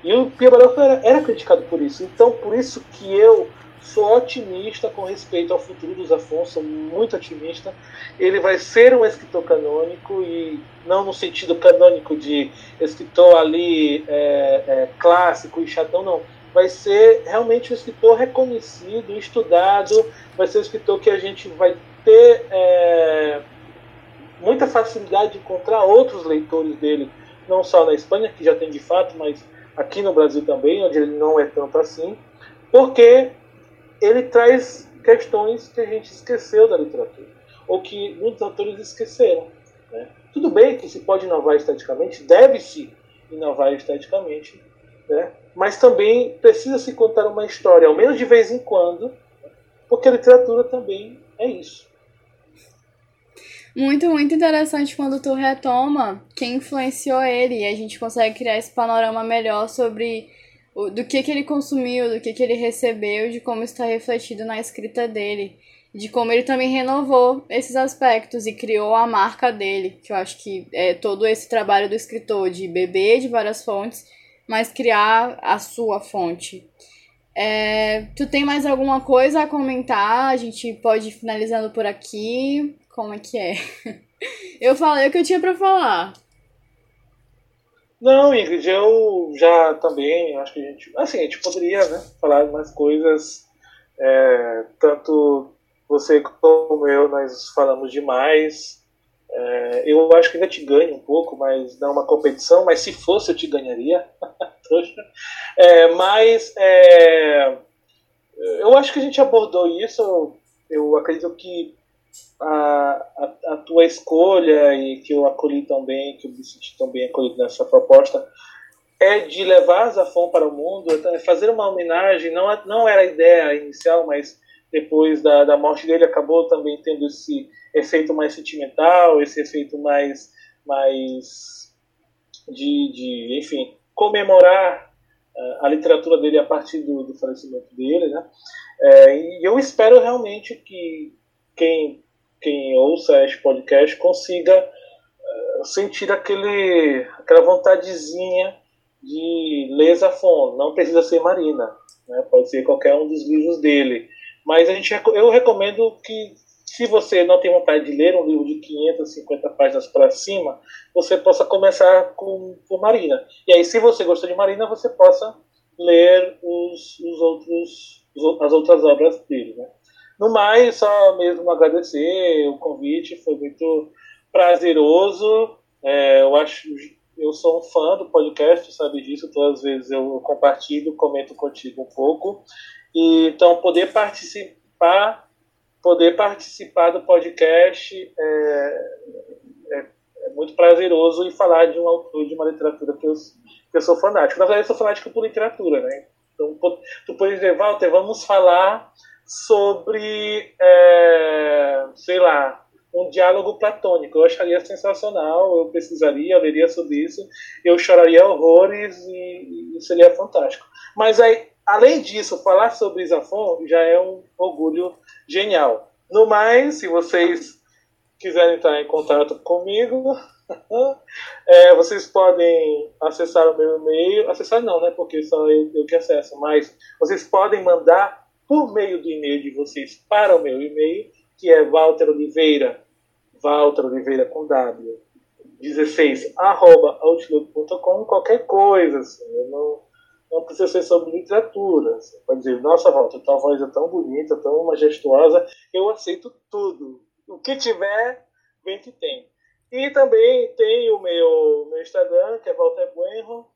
E o Pia Barroco era, era, criticado por isso. Então, por isso que eu sou otimista com respeito ao futuro dos Afonso, muito otimista. Ele vai ser um escritor canônico e não no sentido canônico de escritor ali é, é, clássico e chatão, não. Vai ser realmente um escritor reconhecido, estudado, vai ser um escritor que a gente vai ter é, muita facilidade de encontrar outros leitores dele, não só na Espanha, que já tem de fato, mas aqui no Brasil também, onde ele não é tanto assim, porque ele traz questões que a gente esqueceu da literatura, ou que muitos autores esqueceram. Né? Tudo bem que se pode inovar esteticamente, deve-se inovar esteticamente, né? mas também precisa se contar uma história, ao menos de vez em quando, porque a literatura também é isso. Muito, muito interessante quando tu retoma quem influenciou ele e a gente consegue criar esse panorama melhor sobre do que, que ele consumiu, do que, que ele recebeu, de como está refletido na escrita dele, de como ele também renovou esses aspectos e criou a marca dele, que eu acho que é todo esse trabalho do escritor de beber de várias fontes, mas criar a sua fonte. É, tu tem mais alguma coisa a comentar? A gente pode ir finalizando por aqui. Como é que é? Eu falei o que eu tinha para falar. Não, Ingrid, eu já também acho que a gente. Assim, a gente poderia né, falar mais coisas. É, tanto você como eu, nós falamos demais. É, eu acho que ainda te ganho um pouco, mas não uma competição. Mas se fosse, eu te ganharia. é, mas é, eu acho que a gente abordou isso. Eu acredito que a, a, a, tua escolha e que eu acolhi também, que eu me senti também acolhido nessa proposta, é de levar Zafon para o mundo, é fazer uma homenagem, não, não era a ideia inicial, mas depois da, da morte dele acabou também tendo esse efeito mais sentimental, esse efeito mais, mais de, de enfim, comemorar uh, a literatura dele a partir do, do falecimento dele, né? É, e eu espero realmente que quem quem ouça este podcast consiga uh, sentir aquele, aquela vontadezinha de ler Zafon. Não precisa ser Marina, né? pode ser qualquer um dos livros dele. Mas a gente, eu recomendo que, se você não tem vontade de ler um livro de 550 páginas para cima, você possa começar com, com Marina. E aí, se você gostou de Marina, você possa ler os, os outros, as outras obras dele. Né? No mais, só mesmo agradecer o convite, foi muito prazeroso. É, eu acho, eu sou um fã do podcast, sabe disso. Todas as vezes eu compartilho, comento contigo um pouco. E, então, poder participar, poder participar do podcast é, é, é muito prazeroso e falar de um autor de uma literatura que eu, que eu sou fanático. Na verdade, eu sou fanático por literatura, né? Então, tu pode dizer, Walter, vamos falar sobre, é, sei lá, um diálogo platônico. Eu acharia sensacional, eu precisaria, eu leria sobre isso, eu choraria horrores e, e seria fantástico. Mas aí, além disso, falar sobre Isafon já é um orgulho genial. No mais, se vocês quiserem entrar em contato comigo, é, vocês podem acessar o meu e-mail. Acessar não, né? Porque só eu, eu que acesso. Mas vocês podem mandar por meio do e-mail de vocês para o meu e-mail, que é Walter Oliveira, Walter Oliveira com W, 16, arroba outlook.com, qualquer coisa, assim, não, não precisa ser sobre literatura. Você pode dizer, nossa, Walter, tua voz é tão bonita, tão majestuosa, eu aceito tudo. O que tiver, vem que tem. E também tem o meu, meu Instagram, que é Walter Buenro,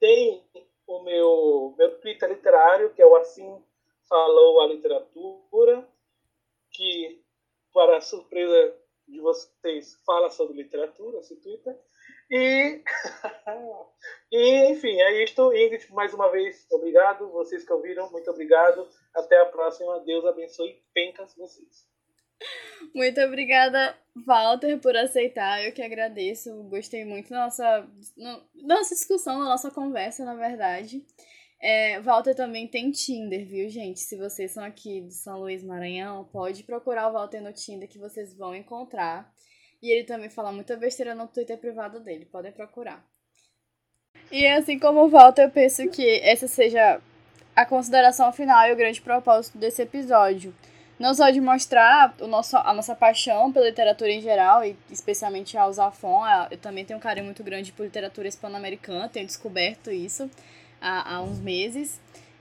tem o meu, meu Twitter literário, que é o Assim Falou a Literatura, que, para surpresa de vocês, fala sobre literatura, esse Twitter. E, e, enfim, é isto. Ingrid, mais uma vez, obrigado. Vocês que ouviram, muito obrigado. Até a próxima. Deus abençoe pencas vocês. Muito obrigada, Walter, por aceitar. Eu que agradeço. Gostei muito da nossa, da nossa discussão, da nossa conversa, na verdade. É, Walter também tem Tinder, viu, gente? Se vocês são aqui de São Luís Maranhão, pode procurar o Walter no Tinder que vocês vão encontrar. E ele também fala muita besteira no Twitter privado dele, podem procurar. E assim como o Walter, eu penso que essa seja a consideração final e o grande propósito desse episódio. Não só de mostrar o nosso, a nossa paixão pela literatura em geral, e especialmente a Zafon, eu também tenho um carinho muito grande por literatura hispano-americana, tenho descoberto isso há, há uns meses.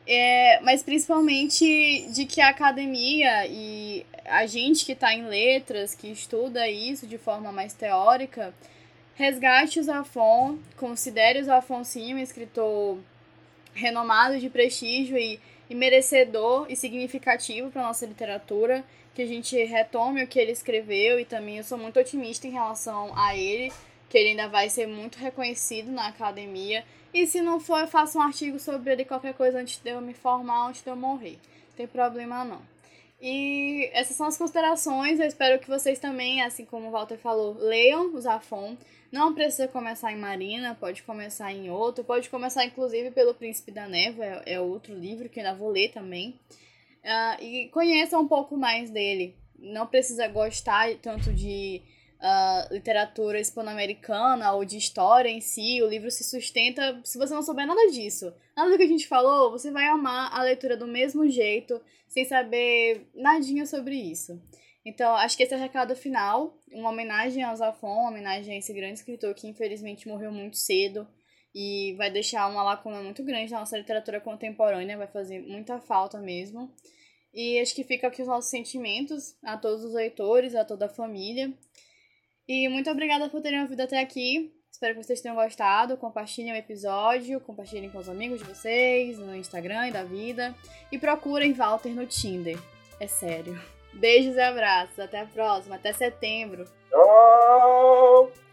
É, mas principalmente de que a academia e a gente que está em letras, que estuda isso de forma mais teórica, resgate o Zafon, considere o Zafon sim um escritor renomado de prestígio e, e merecedor e significativo para nossa literatura, que a gente retome o que ele escreveu e também eu sou muito otimista em relação a ele, que ele ainda vai ser muito reconhecido na academia e se não for, eu faço um artigo sobre ele, qualquer coisa, antes de eu me formar, antes de eu morrer. Não tem problema não. E essas são as considerações. Eu espero que vocês também, assim como o Walter falou, leiam o Zafon. Não precisa começar em Marina, pode começar em outro. Pode começar, inclusive, pelo Príncipe da Névoa, é, é outro livro que eu ainda vou ler também. Uh, e conheça um pouco mais dele. Não precisa gostar tanto de uh, literatura hispano-americana ou de história em si, o livro se sustenta se você não souber nada disso. Nada do que a gente falou, você vai amar a leitura do mesmo jeito, sem saber nadinha sobre isso. Então, acho que esse é o recado final, uma homenagem ao Zafon, uma homenagem a esse grande escritor que infelizmente morreu muito cedo e vai deixar uma lacuna muito grande na nossa literatura contemporânea, vai fazer muita falta mesmo. E acho que fica aqui os nossos sentimentos a todos os leitores, a toda a família. E muito obrigada por terem ouvido até aqui. Espero que vocês tenham gostado. Compartilhem o episódio, compartilhem com os amigos de vocês, no Instagram e da vida. E procurem Walter no Tinder. É sério. Beijos e abraços. Até a próxima. Até setembro. Tchau!